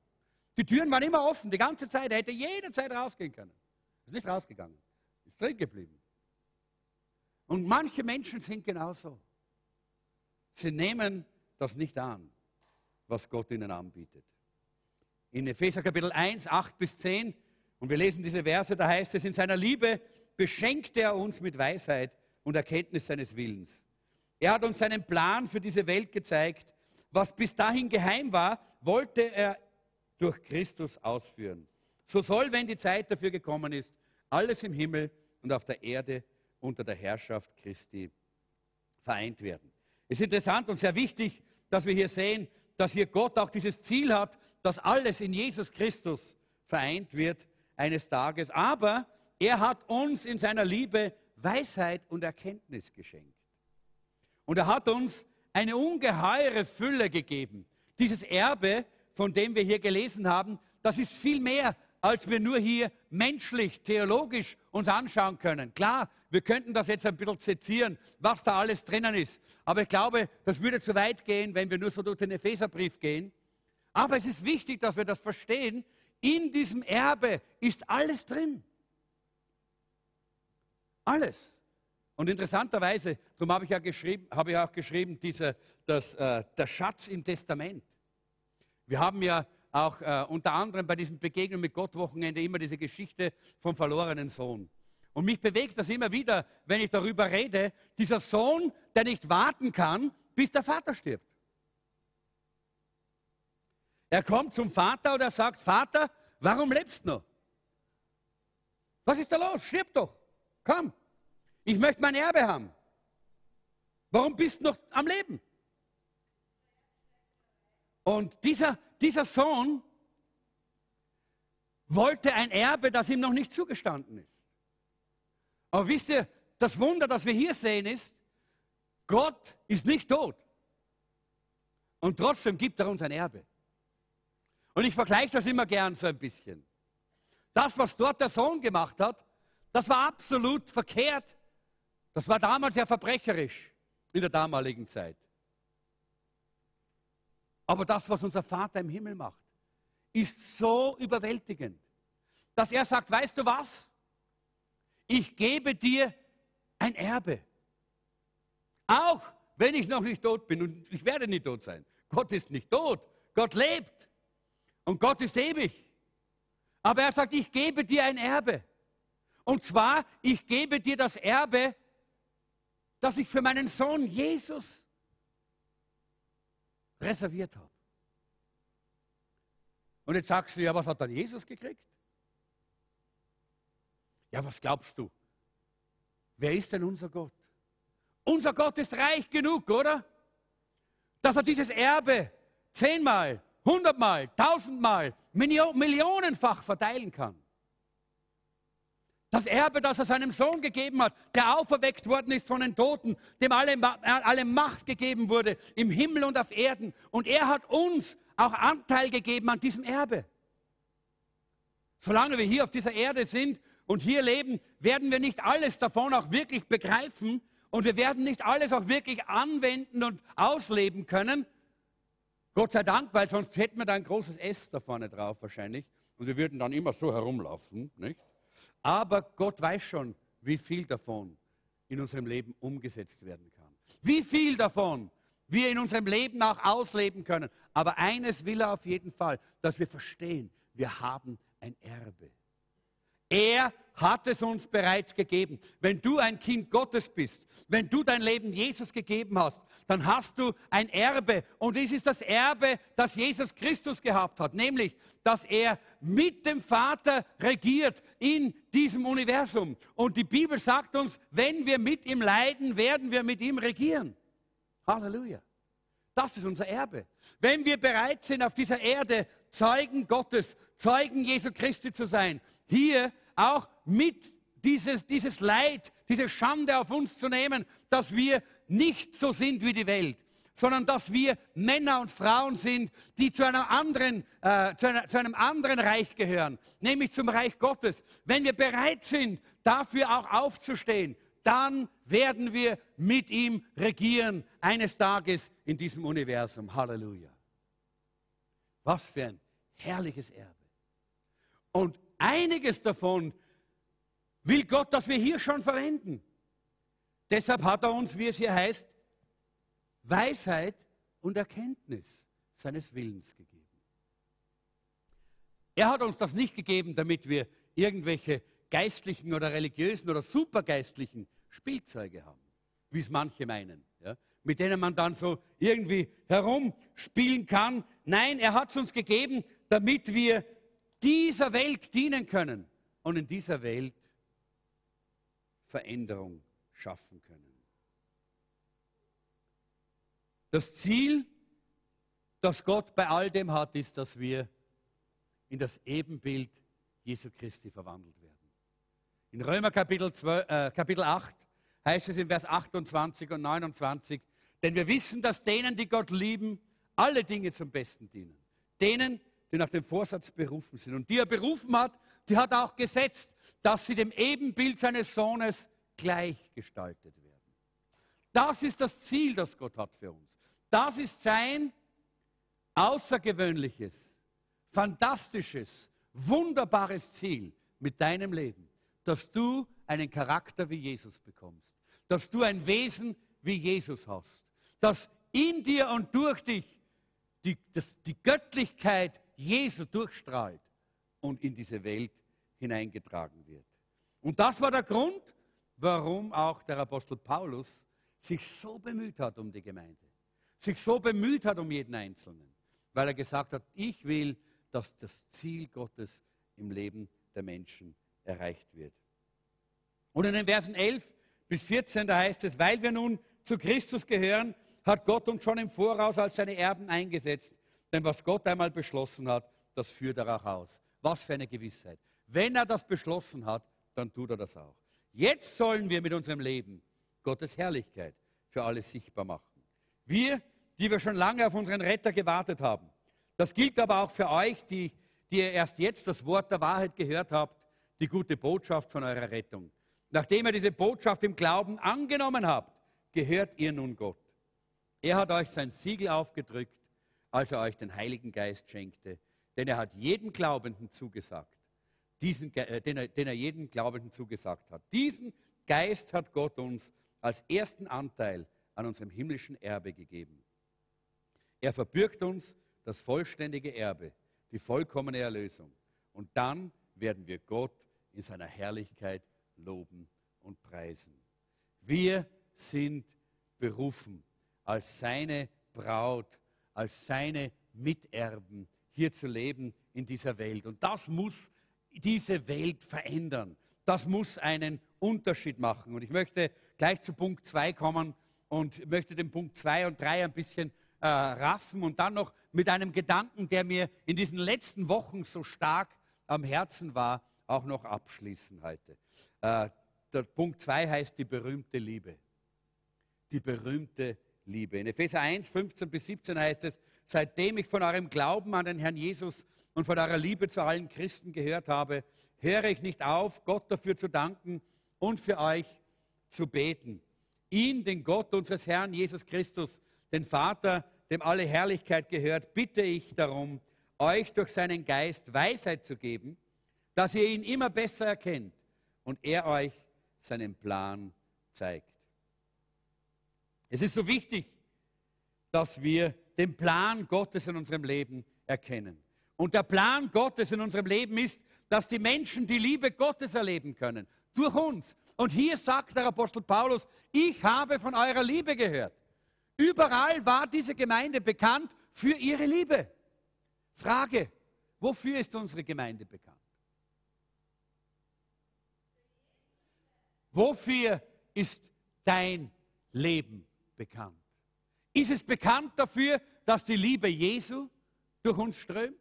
Die Türen waren immer offen, die ganze Zeit. Er hätte jederzeit rausgehen können. Ist nicht rausgegangen, ist drin geblieben. Und manche Menschen sind genauso. Sie nehmen das nicht an, was Gott ihnen anbietet. In Epheser Kapitel 1, 8 bis 10 und wir lesen diese Verse, da heißt es, in seiner Liebe beschenkte er uns mit Weisheit und Erkenntnis seines Willens. Er hat uns seinen Plan für diese Welt gezeigt. Was bis dahin geheim war, wollte er durch Christus ausführen. So soll, wenn die Zeit dafür gekommen ist, alles im Himmel und auf der Erde unter der Herrschaft Christi vereint werden. Es ist interessant und sehr wichtig, dass wir hier sehen, dass hier Gott auch dieses Ziel hat, dass alles in Jesus Christus vereint wird eines Tages. Aber er hat uns in seiner Liebe Weisheit und Erkenntnis geschenkt. Und er hat uns eine ungeheure Fülle gegeben. Dieses Erbe, von dem wir hier gelesen haben, das ist viel mehr, als wir nur hier menschlich, theologisch uns anschauen können. Klar, wir könnten das jetzt ein bisschen sezieren, was da alles drinnen ist. Aber ich glaube, das würde zu weit gehen, wenn wir nur so durch den Epheserbrief gehen. Aber es ist wichtig, dass wir das verstehen, in diesem Erbe ist alles drin. Alles. Und interessanterweise, darum habe ich ja geschrieben, habe ich auch geschrieben, dieser, das, äh, der Schatz im Testament. Wir haben ja auch äh, unter anderem bei diesem Begegnung mit Gott Wochenende immer diese Geschichte vom verlorenen Sohn. Und mich bewegt das immer wieder, wenn ich darüber rede, dieser Sohn, der nicht warten kann, bis der Vater stirbt. Er kommt zum Vater und er sagt, Vater, warum lebst du noch? Was ist da los? Stirb doch. Komm. Ich möchte mein Erbe haben. Warum bist du noch am Leben? Und dieser, dieser Sohn wollte ein Erbe, das ihm noch nicht zugestanden ist. Aber wisst ihr, das Wunder, das wir hier sehen, ist, Gott ist nicht tot. Und trotzdem gibt er uns ein Erbe. Und ich vergleiche das immer gern so ein bisschen. Das, was dort der Sohn gemacht hat, das war absolut verkehrt. Das war damals ja verbrecherisch in der damaligen Zeit. Aber das, was unser Vater im Himmel macht, ist so überwältigend, dass er sagt, weißt du was? Ich gebe dir ein Erbe. Auch wenn ich noch nicht tot bin und ich werde nicht tot sein. Gott ist nicht tot. Gott lebt. Und Gott ist ewig. Aber er sagt, ich gebe dir ein Erbe. Und zwar, ich gebe dir das Erbe, das ich für meinen Sohn Jesus reserviert habe. Und jetzt sagst du, ja, was hat dann Jesus gekriegt? Ja, was glaubst du? Wer ist denn unser Gott? Unser Gott ist reich genug, oder? Dass er dieses Erbe zehnmal, hundertmal, tausendmal, millionenfach verteilen kann. Das Erbe, das er seinem Sohn gegeben hat, der auferweckt worden ist von den Toten, dem alle, alle Macht gegeben wurde im Himmel und auf Erden. Und er hat uns auch Anteil gegeben an diesem Erbe. Solange wir hier auf dieser Erde sind und hier leben, werden wir nicht alles davon auch wirklich begreifen und wir werden nicht alles auch wirklich anwenden und ausleben können. Gott sei Dank, weil sonst hätten wir da ein großes S da vorne drauf wahrscheinlich und wir würden dann immer so herumlaufen. Nicht? Aber Gott weiß schon, wie viel davon in unserem Leben umgesetzt werden kann. Wie viel davon wir in unserem Leben auch ausleben können. Aber eines will er auf jeden Fall, dass wir verstehen, wir haben ein Erbe. Er hat es uns bereits gegeben. Wenn du ein Kind Gottes bist, wenn du dein Leben Jesus gegeben hast, dann hast du ein Erbe. Und dies ist das Erbe, das Jesus Christus gehabt hat, nämlich, dass er mit dem Vater regiert in diesem Universum. Und die Bibel sagt uns, wenn wir mit ihm leiden, werden wir mit ihm regieren. Halleluja. Das ist unser Erbe. Wenn wir bereit sind, auf dieser Erde Zeugen Gottes, Zeugen Jesu Christi zu sein, hier auch mit dieses, dieses Leid, diese Schande auf uns zu nehmen, dass wir nicht so sind wie die Welt, sondern dass wir Männer und Frauen sind, die zu, einer anderen, äh, zu, einer, zu einem anderen Reich gehören, nämlich zum Reich Gottes. Wenn wir bereit sind, dafür auch aufzustehen, dann werden wir mit ihm regieren eines Tages in diesem Universum. Halleluja. Was für ein herrliches Erbe. Und einiges davon will Gott, dass wir hier schon verwenden. Deshalb hat er uns, wie es hier heißt, Weisheit und Erkenntnis seines Willens gegeben. Er hat uns das nicht gegeben, damit wir irgendwelche geistlichen oder religiösen oder supergeistlichen Spielzeuge haben, wie es manche meinen, ja, mit denen man dann so irgendwie herumspielen kann. Nein, er hat es uns gegeben, damit wir dieser Welt dienen können und in dieser Welt Veränderung schaffen können. Das Ziel, das Gott bei all dem hat, ist, dass wir in das Ebenbild Jesu Christi verwandelt werden. In Römer Kapitel, 12, äh, Kapitel 8 heißt es in Vers 28 und 29, denn wir wissen, dass denen, die Gott lieben, alle Dinge zum Besten dienen. Denen, die nach dem Vorsatz berufen sind. Und die er berufen hat, die hat auch gesetzt, dass sie dem Ebenbild seines Sohnes gleichgestaltet werden. Das ist das Ziel, das Gott hat für uns. Das ist sein außergewöhnliches, fantastisches, wunderbares Ziel mit deinem Leben dass du einen Charakter wie Jesus bekommst, dass du ein Wesen wie Jesus hast, dass in dir und durch dich die, das, die Göttlichkeit Jesu durchstrahlt und in diese Welt hineingetragen wird. Und das war der Grund, warum auch der Apostel Paulus sich so bemüht hat um die Gemeinde, sich so bemüht hat um jeden Einzelnen, weil er gesagt hat, ich will, dass das Ziel Gottes im Leben der Menschen erreicht wird. Und in den Versen 11 bis 14, da heißt es, weil wir nun zu Christus gehören, hat Gott uns schon im Voraus als seine Erben eingesetzt. Denn was Gott einmal beschlossen hat, das führt er auch aus. Was für eine Gewissheit. Wenn er das beschlossen hat, dann tut er das auch. Jetzt sollen wir mit unserem Leben Gottes Herrlichkeit für alle sichtbar machen. Wir, die wir schon lange auf unseren Retter gewartet haben. Das gilt aber auch für euch, die, die ihr erst jetzt das Wort der Wahrheit gehört habt die gute Botschaft von eurer Rettung. Nachdem ihr diese Botschaft im Glauben angenommen habt, gehört ihr nun Gott. Er hat euch sein Siegel aufgedrückt, als er euch den Heiligen Geist schenkte, denn er hat jedem Glaubenden zugesagt, diesen, äh, den, er, den er jedem Glaubenden zugesagt hat. Diesen Geist hat Gott uns als ersten Anteil an unserem himmlischen Erbe gegeben. Er verbürgt uns das vollständige Erbe, die vollkommene Erlösung. Und dann werden wir Gott in seiner Herrlichkeit loben und preisen. Wir sind berufen, als seine Braut, als seine Miterben hier zu leben in dieser Welt. Und das muss diese Welt verändern. Das muss einen Unterschied machen. Und ich möchte gleich zu Punkt 2 kommen und möchte den Punkt 2 und 3 ein bisschen äh, raffen und dann noch mit einem Gedanken, der mir in diesen letzten Wochen so stark am Herzen war, auch noch abschließen heute. Äh, der Punkt 2 heißt die berühmte Liebe. Die berühmte Liebe. In Epheser 1, 15 bis 17 heißt es, seitdem ich von eurem Glauben an den Herrn Jesus und von eurer Liebe zu allen Christen gehört habe, höre ich nicht auf, Gott dafür zu danken und für euch zu beten. Ihn, den Gott unseres Herrn Jesus Christus, den Vater, dem alle Herrlichkeit gehört, bitte ich darum, euch durch seinen Geist Weisheit zu geben, dass ihr ihn immer besser erkennt und er euch seinen Plan zeigt. Es ist so wichtig, dass wir den Plan Gottes in unserem Leben erkennen. Und der Plan Gottes in unserem Leben ist, dass die Menschen die Liebe Gottes erleben können. Durch uns. Und hier sagt der Apostel Paulus, ich habe von eurer Liebe gehört. Überall war diese Gemeinde bekannt für ihre Liebe. Frage, wofür ist unsere Gemeinde bekannt? Wofür ist dein Leben bekannt? Ist es bekannt dafür, dass die Liebe Jesu durch uns strömt?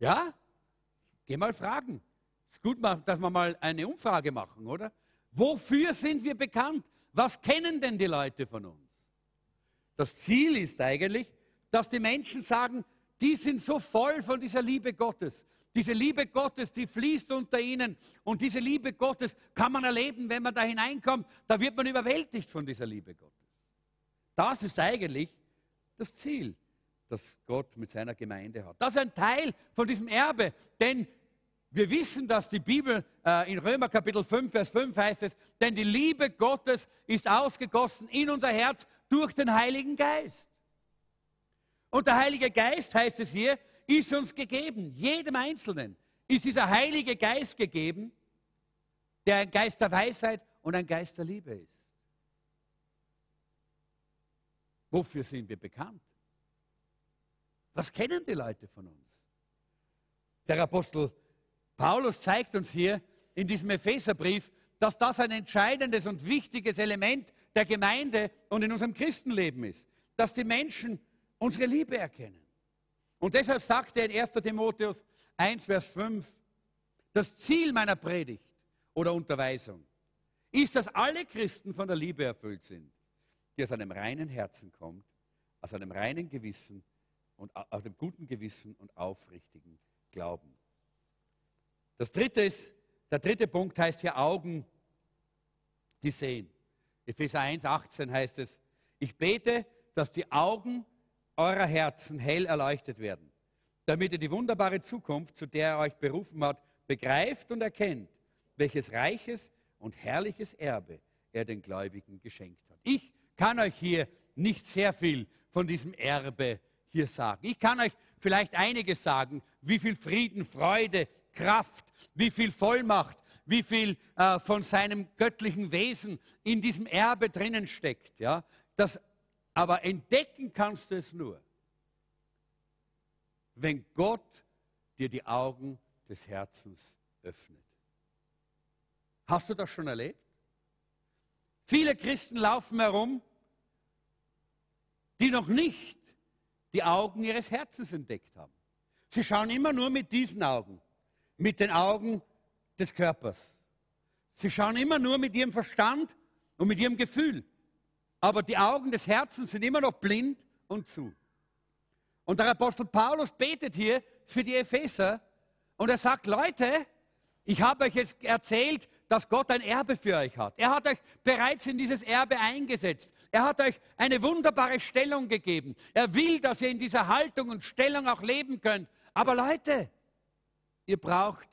Ja? Geh mal fragen. Ist gut, dass wir mal eine Umfrage machen, oder? Wofür sind wir bekannt? Was kennen denn die Leute von uns? Das Ziel ist eigentlich, dass die Menschen sagen, die sind so voll von dieser Liebe Gottes. Diese Liebe Gottes, die fließt unter ihnen. Und diese Liebe Gottes kann man erleben, wenn man da hineinkommt. Da wird man überwältigt von dieser Liebe Gottes. Das ist eigentlich das Ziel, das Gott mit seiner Gemeinde hat. Das ist ein Teil von diesem Erbe. Denn wir wissen, dass die Bibel äh, in Römer Kapitel 5, Vers 5 heißt es, denn die Liebe Gottes ist ausgegossen in unser Herz durch den Heiligen Geist. Und der Heilige Geist, heißt es hier, ist uns gegeben, jedem Einzelnen ist dieser Heilige Geist gegeben, der ein Geist der Weisheit und ein Geist der Liebe ist. Wofür sind wir bekannt? Was kennen die Leute von uns? Der Apostel Paulus zeigt uns hier in diesem Epheserbrief, dass das ein entscheidendes und wichtiges Element der Gemeinde und in unserem Christenleben ist, dass die Menschen unsere Liebe erkennen. Und deshalb sagt er in 1 Timotheus 1, Vers 5, das Ziel meiner Predigt oder Unterweisung ist, dass alle Christen von der Liebe erfüllt sind, die aus einem reinen Herzen kommt, aus einem reinen Gewissen und aus dem guten Gewissen und aufrichtigen Glauben. Das dritte ist, der dritte Punkt heißt hier Augen, die sehen. Epheser 1, 18 heißt es, ich bete, dass die Augen eurer Herzen hell erleuchtet werden, damit ihr die wunderbare Zukunft, zu der er euch berufen hat, begreift und erkennt, welches reiches und herrliches Erbe er den Gläubigen geschenkt hat. Ich kann euch hier nicht sehr viel von diesem Erbe hier sagen. Ich kann euch vielleicht einiges sagen, wie viel Frieden, Freude, Kraft, wie viel Vollmacht, wie viel äh, von seinem göttlichen Wesen in diesem Erbe drinnen steckt. Ja? Das aber entdecken kannst du es nur, wenn Gott dir die Augen des Herzens öffnet. Hast du das schon erlebt? Viele Christen laufen herum, die noch nicht die Augen ihres Herzens entdeckt haben. Sie schauen immer nur mit diesen Augen, mit den Augen des Körpers. Sie schauen immer nur mit ihrem Verstand und mit ihrem Gefühl aber die Augen des Herzens sind immer noch blind und zu. Und der Apostel Paulus betet hier für die Epheser und er sagt, Leute, ich habe euch jetzt erzählt, dass Gott ein Erbe für euch hat. Er hat euch bereits in dieses Erbe eingesetzt. Er hat euch eine wunderbare Stellung gegeben. Er will, dass ihr in dieser Haltung und Stellung auch leben könnt. Aber Leute, ihr braucht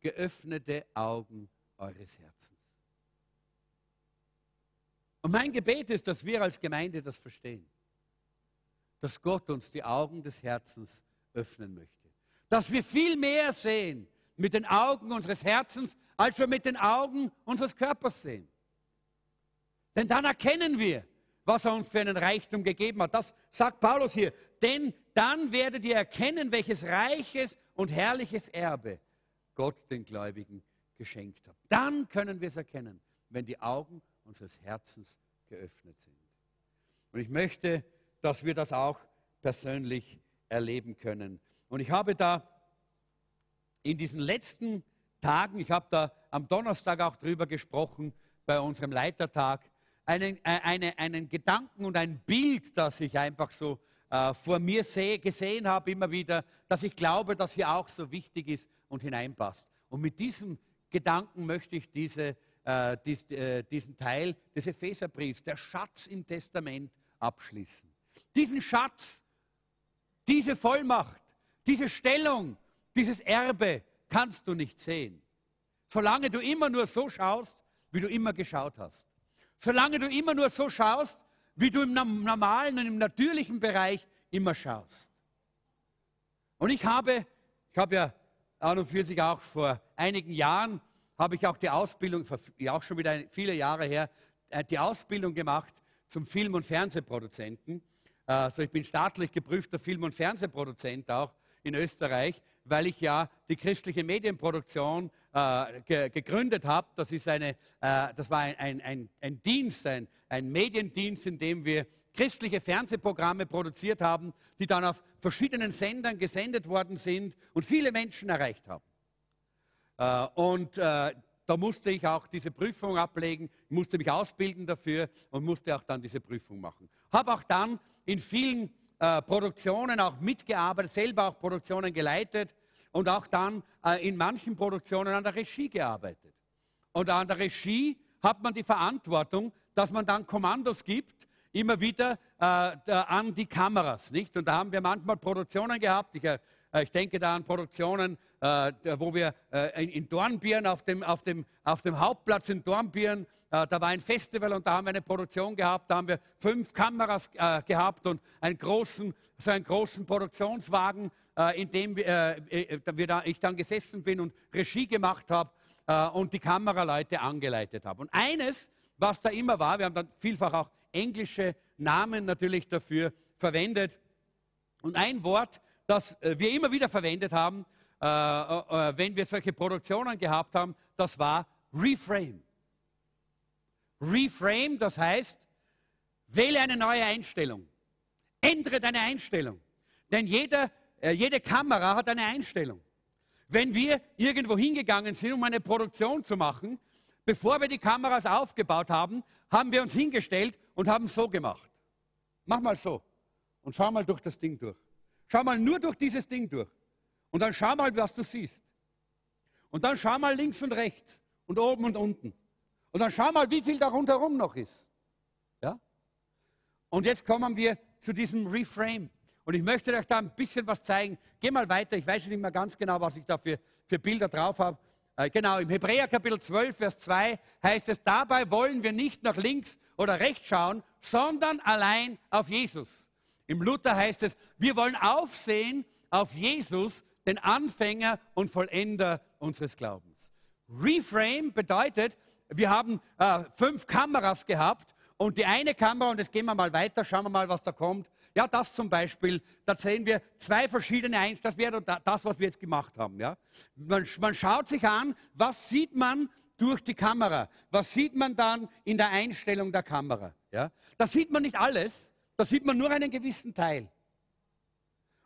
geöffnete Augen eures Herzens. Und mein Gebet ist, dass wir als Gemeinde das verstehen. Dass Gott uns die Augen des Herzens öffnen möchte. Dass wir viel mehr sehen mit den Augen unseres Herzens, als wir mit den Augen unseres Körpers sehen. Denn dann erkennen wir, was er uns für einen Reichtum gegeben hat. Das sagt Paulus hier. Denn dann werdet ihr erkennen, welches reiches und herrliches Erbe Gott den Gläubigen geschenkt hat. Dann können wir es erkennen, wenn die Augen unseres Herzens geöffnet sind. Und ich möchte, dass wir das auch persönlich erleben können. Und ich habe da in diesen letzten Tagen, ich habe da am Donnerstag auch drüber gesprochen bei unserem Leitertag, einen, äh, eine, einen Gedanken und ein Bild, das ich einfach so äh, vor mir seh, gesehen habe, immer wieder, dass ich glaube, dass hier auch so wichtig ist und hineinpasst. Und mit diesem Gedanken möchte ich diese, äh, dies, äh, diesen Teil des Epheserbriefs, der Schatz im Testament, abschließen. Diesen Schatz, diese Vollmacht, diese Stellung, dieses Erbe kannst du nicht sehen, solange du immer nur so schaust, wie du immer geschaut hast. Solange du immer nur so schaust, wie du im normalen und im natürlichen Bereich immer schaust. Und ich habe, ich habe ja an und für sich auch vor einigen Jahren, habe ich auch die Ausbildung, auch schon wieder viele Jahre her, äh, die Ausbildung gemacht zum Film- und Fernsehproduzenten. Also ich bin staatlich geprüfter Film- und Fernsehproduzent auch in Österreich, weil ich ja die christliche Medienproduktion äh, ge gegründet habe. Das, äh, das war ein, ein, ein Dienst, ein, ein Mediendienst, in dem wir christliche Fernsehprogramme produziert haben, die dann auf verschiedenen Sendern gesendet worden sind und viele Menschen erreicht haben. Äh, und äh, da musste ich auch diese Prüfung ablegen, musste mich ausbilden dafür und musste auch dann diese Prüfung machen. Habe auch dann in vielen äh, Produktionen auch mitgearbeitet, selber auch Produktionen geleitet und auch dann in manchen Produktionen an der Regie gearbeitet. Und an der Regie hat man die Verantwortung, dass man dann Kommandos gibt, immer wieder äh, an die Kameras. Nicht? Und da haben wir manchmal Produktionen gehabt. Ich, ich denke da an Produktionen, äh, wo wir äh, in Dornbirn auf dem, auf, dem, auf dem Hauptplatz in Dornbirn, äh, da war ein Festival und da haben wir eine Produktion gehabt. Da haben wir fünf Kameras äh, gehabt und einen großen, so einen großen Produktionswagen, in dem ich dann gesessen bin und Regie gemacht habe und die Kameraleute angeleitet habe. Und eines, was da immer war, wir haben dann vielfach auch englische Namen natürlich dafür verwendet. Und ein Wort, das äh, wir immer wieder verwendet haben, äh, äh, wenn wir solche Produktionen gehabt haben, das war Reframe. Reframe, das heißt, wähle eine neue Einstellung. Ändere deine Einstellung. Denn jeder, äh, jede Kamera hat eine Einstellung. Wenn wir irgendwo hingegangen sind, um eine Produktion zu machen, bevor wir die Kameras aufgebaut haben, haben wir uns hingestellt und haben so gemacht. Mach mal so und schau mal durch das Ding durch. Schau mal nur durch dieses Ding durch. Und dann schau mal, was du siehst. Und dann schau mal links und rechts und oben und unten. Und dann schau mal, wie viel da rundherum noch ist. Ja? Und jetzt kommen wir zu diesem Reframe. Und ich möchte euch da ein bisschen was zeigen. Geh mal weiter. Ich weiß nicht mehr ganz genau, was ich da für, für Bilder drauf habe. Äh, genau, im Hebräer Kapitel 12, Vers 2 heißt es, dabei wollen wir nicht nach links oder rechts schauen, sondern allein auf Jesus. Im Luther heißt es, wir wollen aufsehen auf Jesus, den Anfänger und Vollender unseres Glaubens. Reframe bedeutet, wir haben äh, fünf Kameras gehabt und die eine Kamera, und jetzt gehen wir mal weiter, schauen wir mal, was da kommt. Ja, das zum Beispiel, da sehen wir zwei verschiedene Einstellungen, das wäre das, was wir jetzt gemacht haben. Ja? Man, man schaut sich an, was sieht man durch die Kamera, was sieht man dann in der Einstellung der Kamera. Ja? Da sieht man nicht alles, da sieht man nur einen gewissen Teil.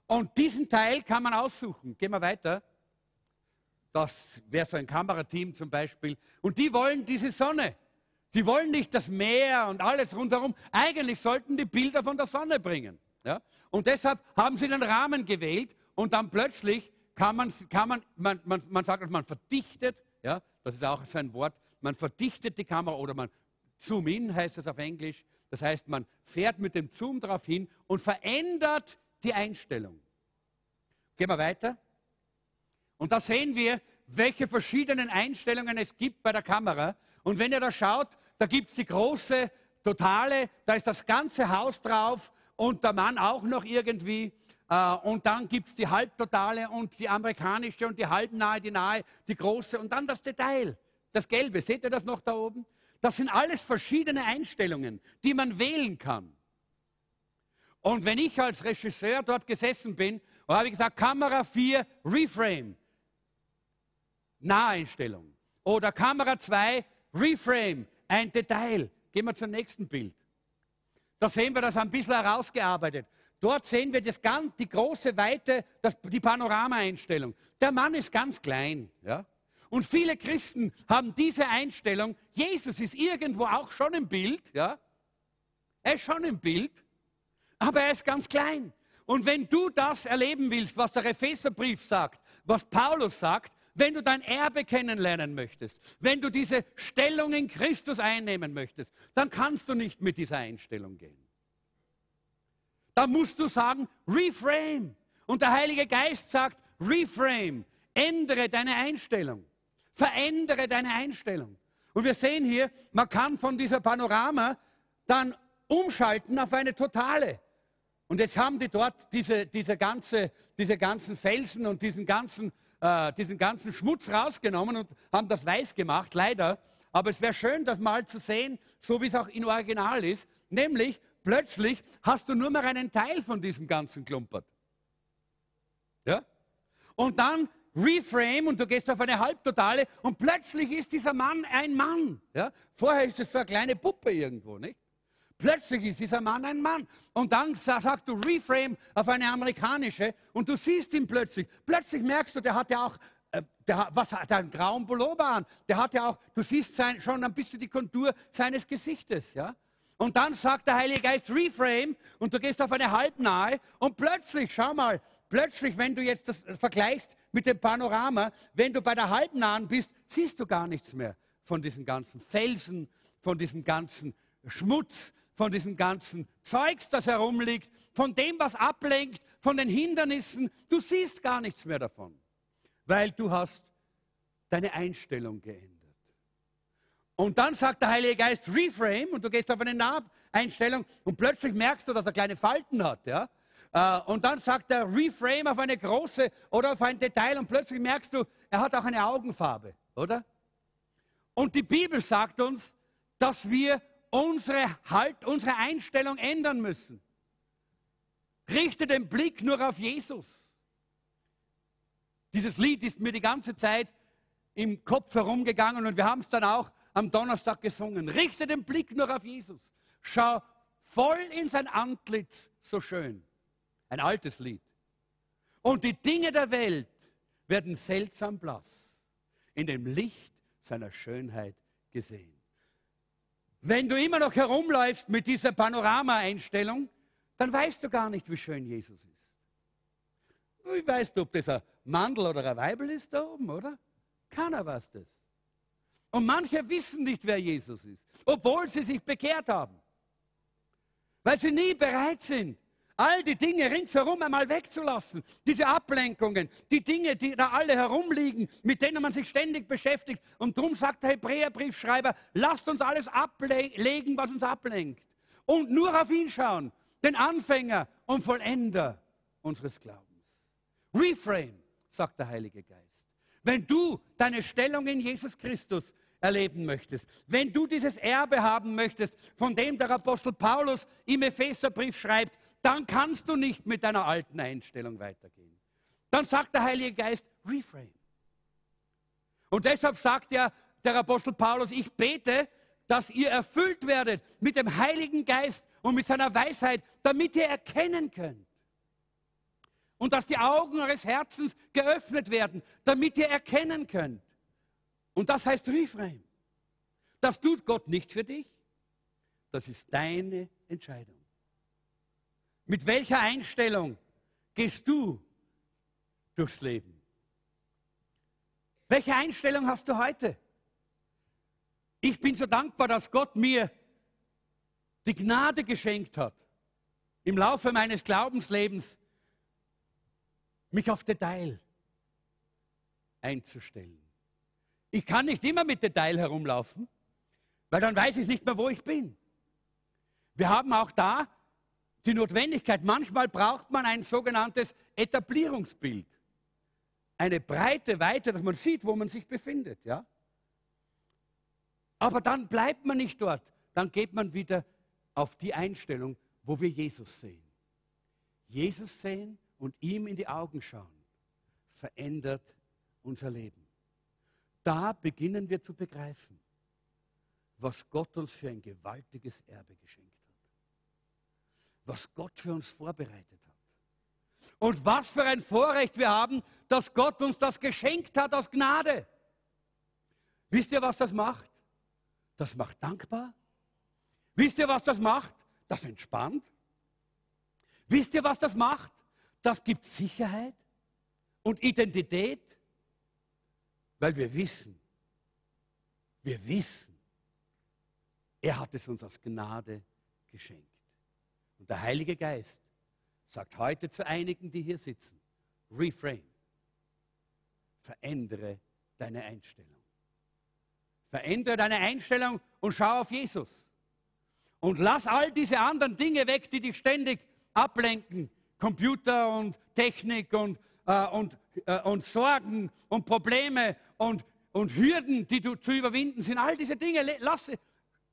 Und diesen Teil kann man aussuchen. Gehen wir weiter. Das wäre so ein Kamerateam zum Beispiel. Und die wollen diese Sonne. Die wollen nicht das Meer und alles rundherum. Eigentlich sollten die Bilder von der Sonne bringen. Ja? Und deshalb haben sie den Rahmen gewählt und dann plötzlich kann man, kann man, man, man, man sagt, man verdichtet, ja? das ist auch so ein Wort, man verdichtet die Kamera oder man zoom in, heißt es auf Englisch. Das heißt, man fährt mit dem Zoom darauf hin und verändert die Einstellung. Gehen wir weiter. Und da sehen wir, welche verschiedenen Einstellungen es gibt bei der Kamera. Und wenn ihr da schaut, da gibt es die große, totale, da ist das ganze Haus drauf und der Mann auch noch irgendwie. Äh, und dann gibt es die halbtotale und die amerikanische und die halbnahe, die nahe, die große und dann das Detail, das Gelbe. Seht ihr das noch da oben? Das sind alles verschiedene Einstellungen, die man wählen kann. Und wenn ich als Regisseur dort gesessen bin, habe ich gesagt, Kamera 4, Reframe, Naheinstellung. Oder Kamera 2, Reframe, ein Detail. Gehen wir zum nächsten Bild. Da sehen wir das ein bisschen herausgearbeitet. Dort sehen wir das ganz, die große Weite, das, die Panoramaeinstellung. Der Mann ist ganz klein. Ja? Und viele Christen haben diese Einstellung. Jesus ist irgendwo auch schon im Bild. Ja? Er ist schon im Bild, aber er ist ganz klein. Und wenn du das erleben willst, was der Epheserbrief sagt, was Paulus sagt, wenn du dein Erbe kennenlernen möchtest, wenn du diese Stellung in Christus einnehmen möchtest, dann kannst du nicht mit dieser Einstellung gehen. Da musst du sagen, reframe. Und der Heilige Geist sagt, reframe. Ändere deine Einstellung. Verändere deine Einstellung. Und wir sehen hier, man kann von dieser Panorama dann umschalten auf eine totale. Und jetzt haben die dort diese, diese, ganze, diese ganzen Felsen und diesen ganzen, äh, diesen ganzen Schmutz rausgenommen und haben das weiß gemacht, leider. Aber es wäre schön, das mal zu sehen, so wie es auch in Original ist. Nämlich, Plötzlich hast du nur mehr einen Teil von diesem ganzen Klumpert. Ja? Und dann Reframe und du gehst auf eine Halbtotale und plötzlich ist dieser Mann ein Mann. Ja? Vorher ist es so eine kleine Puppe irgendwo, nicht? Plötzlich ist dieser Mann ein Mann. Und dann sagst du Reframe auf eine amerikanische und du siehst ihn plötzlich. Plötzlich merkst du, der hat ja auch, äh, der, was hat einen grauen Pullover an. Der hat ja auch, du siehst sein, schon ein bisschen die Kontur seines Gesichtes. Ja? Und dann sagt der Heilige Geist Reframe und du gehst auf eine halbnahe und plötzlich, schau mal, plötzlich, wenn du jetzt das vergleichst mit dem Panorama, wenn du bei der halbnahen bist, siehst du gar nichts mehr von diesen ganzen Felsen, von diesem ganzen Schmutz, von diesem ganzen Zeugs, das herumliegt, von dem, was ablenkt, von den Hindernissen. Du siehst gar nichts mehr davon, weil du hast deine Einstellung geändert. Und dann sagt der Heilige Geist Reframe und du gehst auf eine Naheinstellung und plötzlich merkst du, dass er kleine Falten hat. Ja? Äh, und dann sagt er Reframe auf eine große oder auf ein Detail und plötzlich merkst du, er hat auch eine Augenfarbe, oder? Und die Bibel sagt uns, dass wir unsere, halt, unsere Einstellung ändern müssen. Richte den Blick nur auf Jesus. Dieses Lied ist mir die ganze Zeit im Kopf herumgegangen und wir haben es dann auch am Donnerstag gesungen. Richte den Blick nur auf Jesus. Schau voll in sein Antlitz, so schön. Ein altes Lied. Und die Dinge der Welt werden seltsam blass in dem Licht seiner Schönheit gesehen. Wenn du immer noch herumläufst mit dieser Panorama-Einstellung, dann weißt du gar nicht, wie schön Jesus ist. Wie weißt du, ob das ein Mandel oder ein Weibel ist da oben, oder? Keiner weiß das. Und manche wissen nicht, wer Jesus ist, obwohl sie sich bekehrt haben. Weil sie nie bereit sind, all die Dinge ringsherum einmal wegzulassen. Diese Ablenkungen, die Dinge, die da alle herumliegen, mit denen man sich ständig beschäftigt. Und darum sagt der Hebräerbriefschreiber, lasst uns alles ablegen, was uns ablenkt. Und nur auf ihn schauen, den Anfänger und Vollender unseres Glaubens. Reframe, sagt der Heilige Geist. Wenn du deine Stellung in Jesus Christus erleben möchtest, wenn du dieses Erbe haben möchtest, von dem der Apostel Paulus im Epheserbrief schreibt, dann kannst du nicht mit deiner alten Einstellung weitergehen. Dann sagt der Heilige Geist, reframe. Und deshalb sagt ja der Apostel Paulus, ich bete, dass ihr erfüllt werdet mit dem Heiligen Geist und mit seiner Weisheit, damit ihr erkennen könnt und dass die Augen eures Herzens geöffnet werden, damit ihr erkennen könnt. Und das heißt Reframe. Das tut Gott nicht für dich. Das ist deine Entscheidung. Mit welcher Einstellung gehst du durchs Leben? Welche Einstellung hast du heute? Ich bin so dankbar, dass Gott mir die Gnade geschenkt hat, im Laufe meines Glaubenslebens mich auf Detail einzustellen. Ich kann nicht immer mit Detail herumlaufen, weil dann weiß ich nicht mehr, wo ich bin. Wir haben auch da die Notwendigkeit, manchmal braucht man ein sogenanntes Etablierungsbild. Eine breite Weite, dass man sieht, wo man sich befindet. Ja? Aber dann bleibt man nicht dort. Dann geht man wieder auf die Einstellung, wo wir Jesus sehen. Jesus sehen und ihm in die Augen schauen, verändert unser Leben. Da beginnen wir zu begreifen, was Gott uns für ein gewaltiges Erbe geschenkt hat. was Gott für uns vorbereitet hat. Und was für ein Vorrecht wir haben, dass Gott uns das geschenkt hat aus Gnade. Wisst ihr, was das macht? Das macht dankbar. Wisst ihr, was das macht? Das entspannt. Wisst ihr, was das macht? Das gibt Sicherheit und Identität, weil wir wissen, wir wissen, er hat es uns aus Gnade geschenkt. Und der Heilige Geist sagt heute zu einigen, die hier sitzen, reframe, verändere deine Einstellung. Verändere deine Einstellung und schau auf Jesus. Und lass all diese anderen Dinge weg, die dich ständig ablenken. Computer und Technik und, äh, und, äh, und Sorgen und Probleme und, und Hürden, die du zu überwinden sind. All diese Dinge, lass.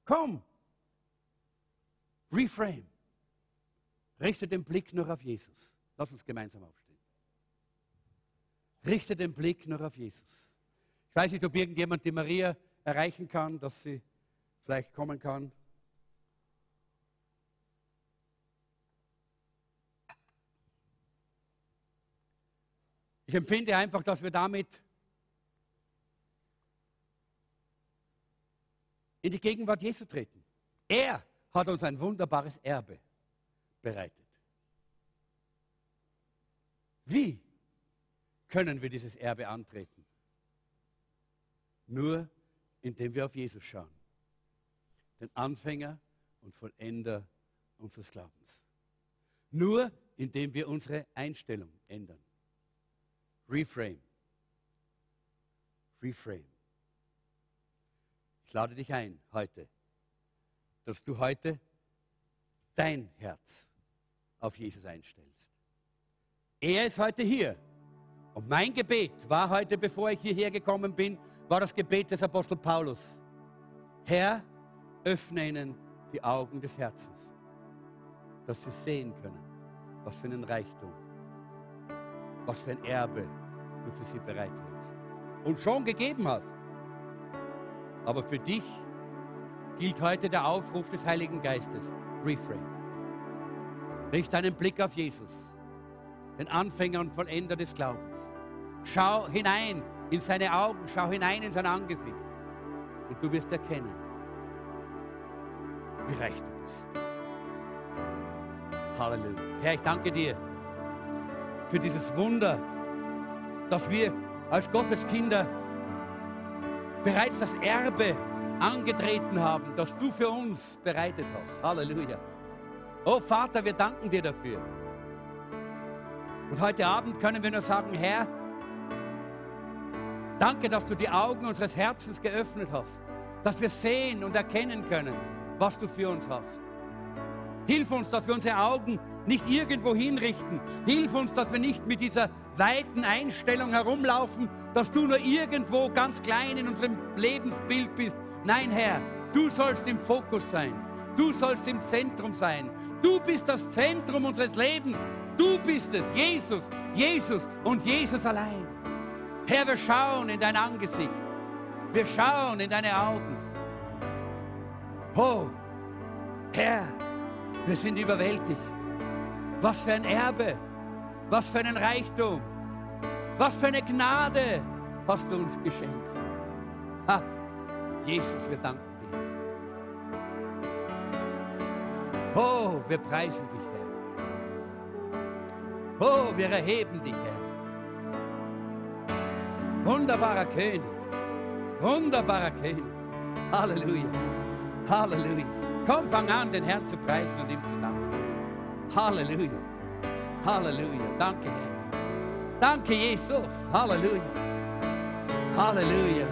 Komm. Reframe. Richte den Blick nur auf Jesus. Lass uns gemeinsam aufstehen. Richte den Blick nur auf Jesus. Ich weiß nicht, ob irgendjemand die Maria erreichen kann, dass sie vielleicht kommen kann. Empfinde einfach, dass wir damit in die Gegenwart Jesu treten. Er hat uns ein wunderbares Erbe bereitet. Wie können wir dieses Erbe antreten? Nur indem wir auf Jesus schauen, den Anfänger und Vollender unseres Glaubens. Nur indem wir unsere Einstellung ändern. Reframe. Reframe. Ich lade dich ein heute, dass du heute dein Herz auf Jesus einstellst. Er ist heute hier. Und mein Gebet war heute, bevor ich hierher gekommen bin, war das Gebet des Apostel Paulus. Herr, öffne ihnen die Augen des Herzens, dass sie sehen können, was für einen Reichtum, was für ein Erbe du für sie bereithältst und schon gegeben hast. Aber für dich gilt heute der Aufruf des Heiligen Geistes. Reframe. Richte einen Blick auf Jesus, den Anfänger und Vollender des Glaubens. Schau hinein in seine Augen, schau hinein in sein Angesicht und du wirst erkennen, wie reich du bist. Halleluja. Herr, ich danke dir für dieses Wunder, dass wir als Gottes Kinder bereits das Erbe angetreten haben, das du für uns bereitet hast. Halleluja. Oh Vater, wir danken dir dafür. Und heute Abend können wir nur sagen, Herr, danke, dass du die Augen unseres Herzens geöffnet hast, dass wir sehen und erkennen können, was du für uns hast. Hilf uns, dass wir unsere Augen nicht irgendwo hinrichten. Hilf uns, dass wir nicht mit dieser weiten Einstellung herumlaufen, dass du nur irgendwo ganz klein in unserem Lebensbild bist. Nein, Herr, du sollst im Fokus sein. Du sollst im Zentrum sein. Du bist das Zentrum unseres Lebens. Du bist es, Jesus, Jesus und Jesus allein. Herr, wir schauen in dein Angesicht. Wir schauen in deine Augen. Oh, Herr, wir sind überwältigt. Was für ein Erbe, was für einen Reichtum, was für eine Gnade hast du uns geschenkt. Ha, Jesus, wir danken dir. Oh, wir preisen dich, Herr. Oh, wir erheben dich, Herr. Wunderbarer König, wunderbarer König. Halleluja, Halleluja. Komm, fang an, den Herrn zu preisen und ihm zu danken. Halleluja. Halleluja. Danke, Herr. Danke, Jesus. Halleluja. Halleluja.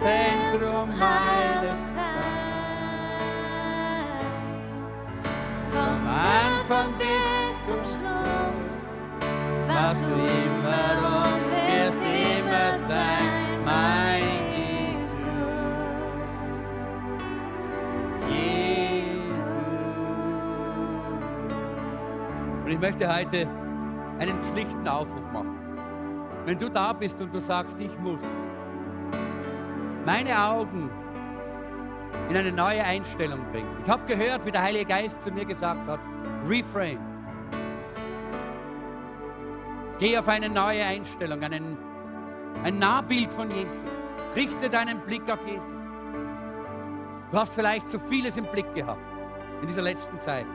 Zentrum meines Seins. Vom Anfang bis zum Schluss, Was du immer und wirst immer sein, mein Jesus. Jesus. Und ich möchte heute einen schlichten Aufruf machen. Wenn du da bist und du sagst, ich muss meine Augen in eine neue Einstellung bringen. Ich habe gehört, wie der Heilige Geist zu mir gesagt hat, reframe. Geh auf eine neue Einstellung, einen, ein Nahbild von Jesus. Richte deinen Blick auf Jesus. Du hast vielleicht zu vieles im Blick gehabt in dieser letzten Zeit.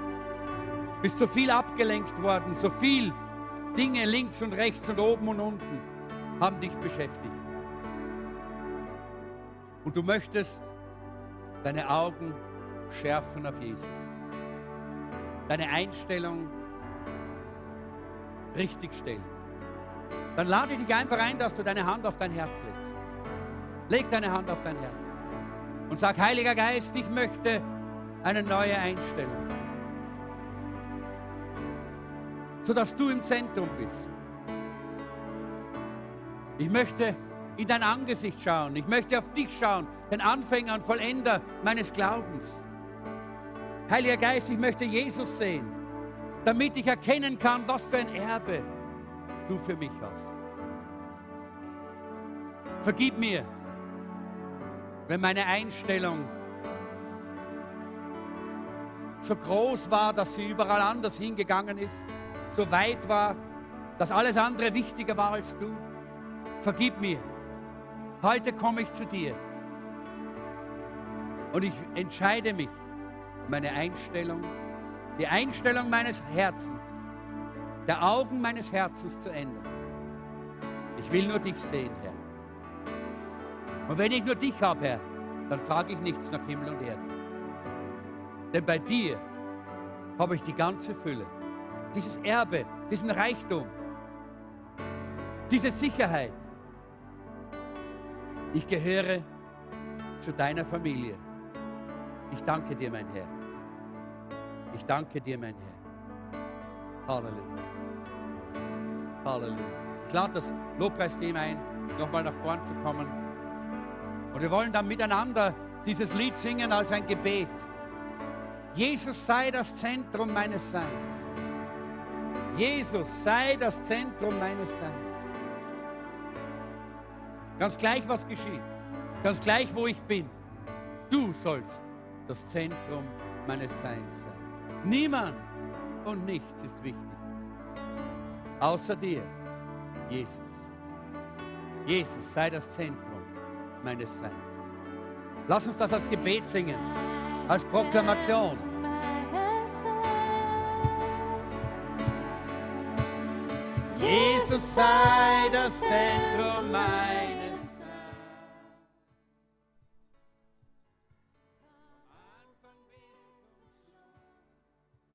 Bist so viel abgelenkt worden, so viel Dinge links und rechts und oben und unten haben dich beschäftigt. Und du möchtest deine Augen schärfen auf Jesus. Deine Einstellung richtig stellen. Dann lade ich dich einfach ein, dass du deine Hand auf dein Herz legst. Leg deine Hand auf dein Herz und sag, Heiliger Geist, ich möchte eine neue Einstellung. Sodass du im Zentrum bist. Ich möchte in dein Angesicht schauen. Ich möchte auf dich schauen, den Anfänger und Vollender meines Glaubens. Heiliger Geist, ich möchte Jesus sehen, damit ich erkennen kann, was für ein Erbe du für mich hast. Vergib mir, wenn meine Einstellung so groß war, dass sie überall anders hingegangen ist, so weit war, dass alles andere wichtiger war als du. Vergib mir. Heute komme ich zu dir. Und ich entscheide mich, meine Einstellung, die Einstellung meines Herzens, der Augen meines Herzens zu ändern. Ich will nur dich sehen, Herr. Und wenn ich nur dich habe, Herr, dann frage ich nichts nach Himmel und Erde. Denn bei dir habe ich die ganze Fülle, dieses Erbe, diesen Reichtum, diese Sicherheit. Ich gehöre zu deiner Familie. Ich danke dir, mein Herr. Ich danke dir, mein Herr. Halleluja. Halleluja. Ich lade das Lobpreisteam ein, nochmal nach vorn zu kommen. Und wir wollen dann miteinander dieses Lied singen als ein Gebet. Jesus sei das Zentrum meines Seins. Jesus sei das Zentrum meines Seins. Ganz gleich, was geschieht. Ganz gleich, wo ich bin. Du sollst das Zentrum meines Seins sein. Niemand und nichts ist wichtig. Außer dir, Jesus. Jesus sei das Zentrum meines Seins. Lass uns das als Gebet singen, als Proklamation. Jesus sei das Zentrum meines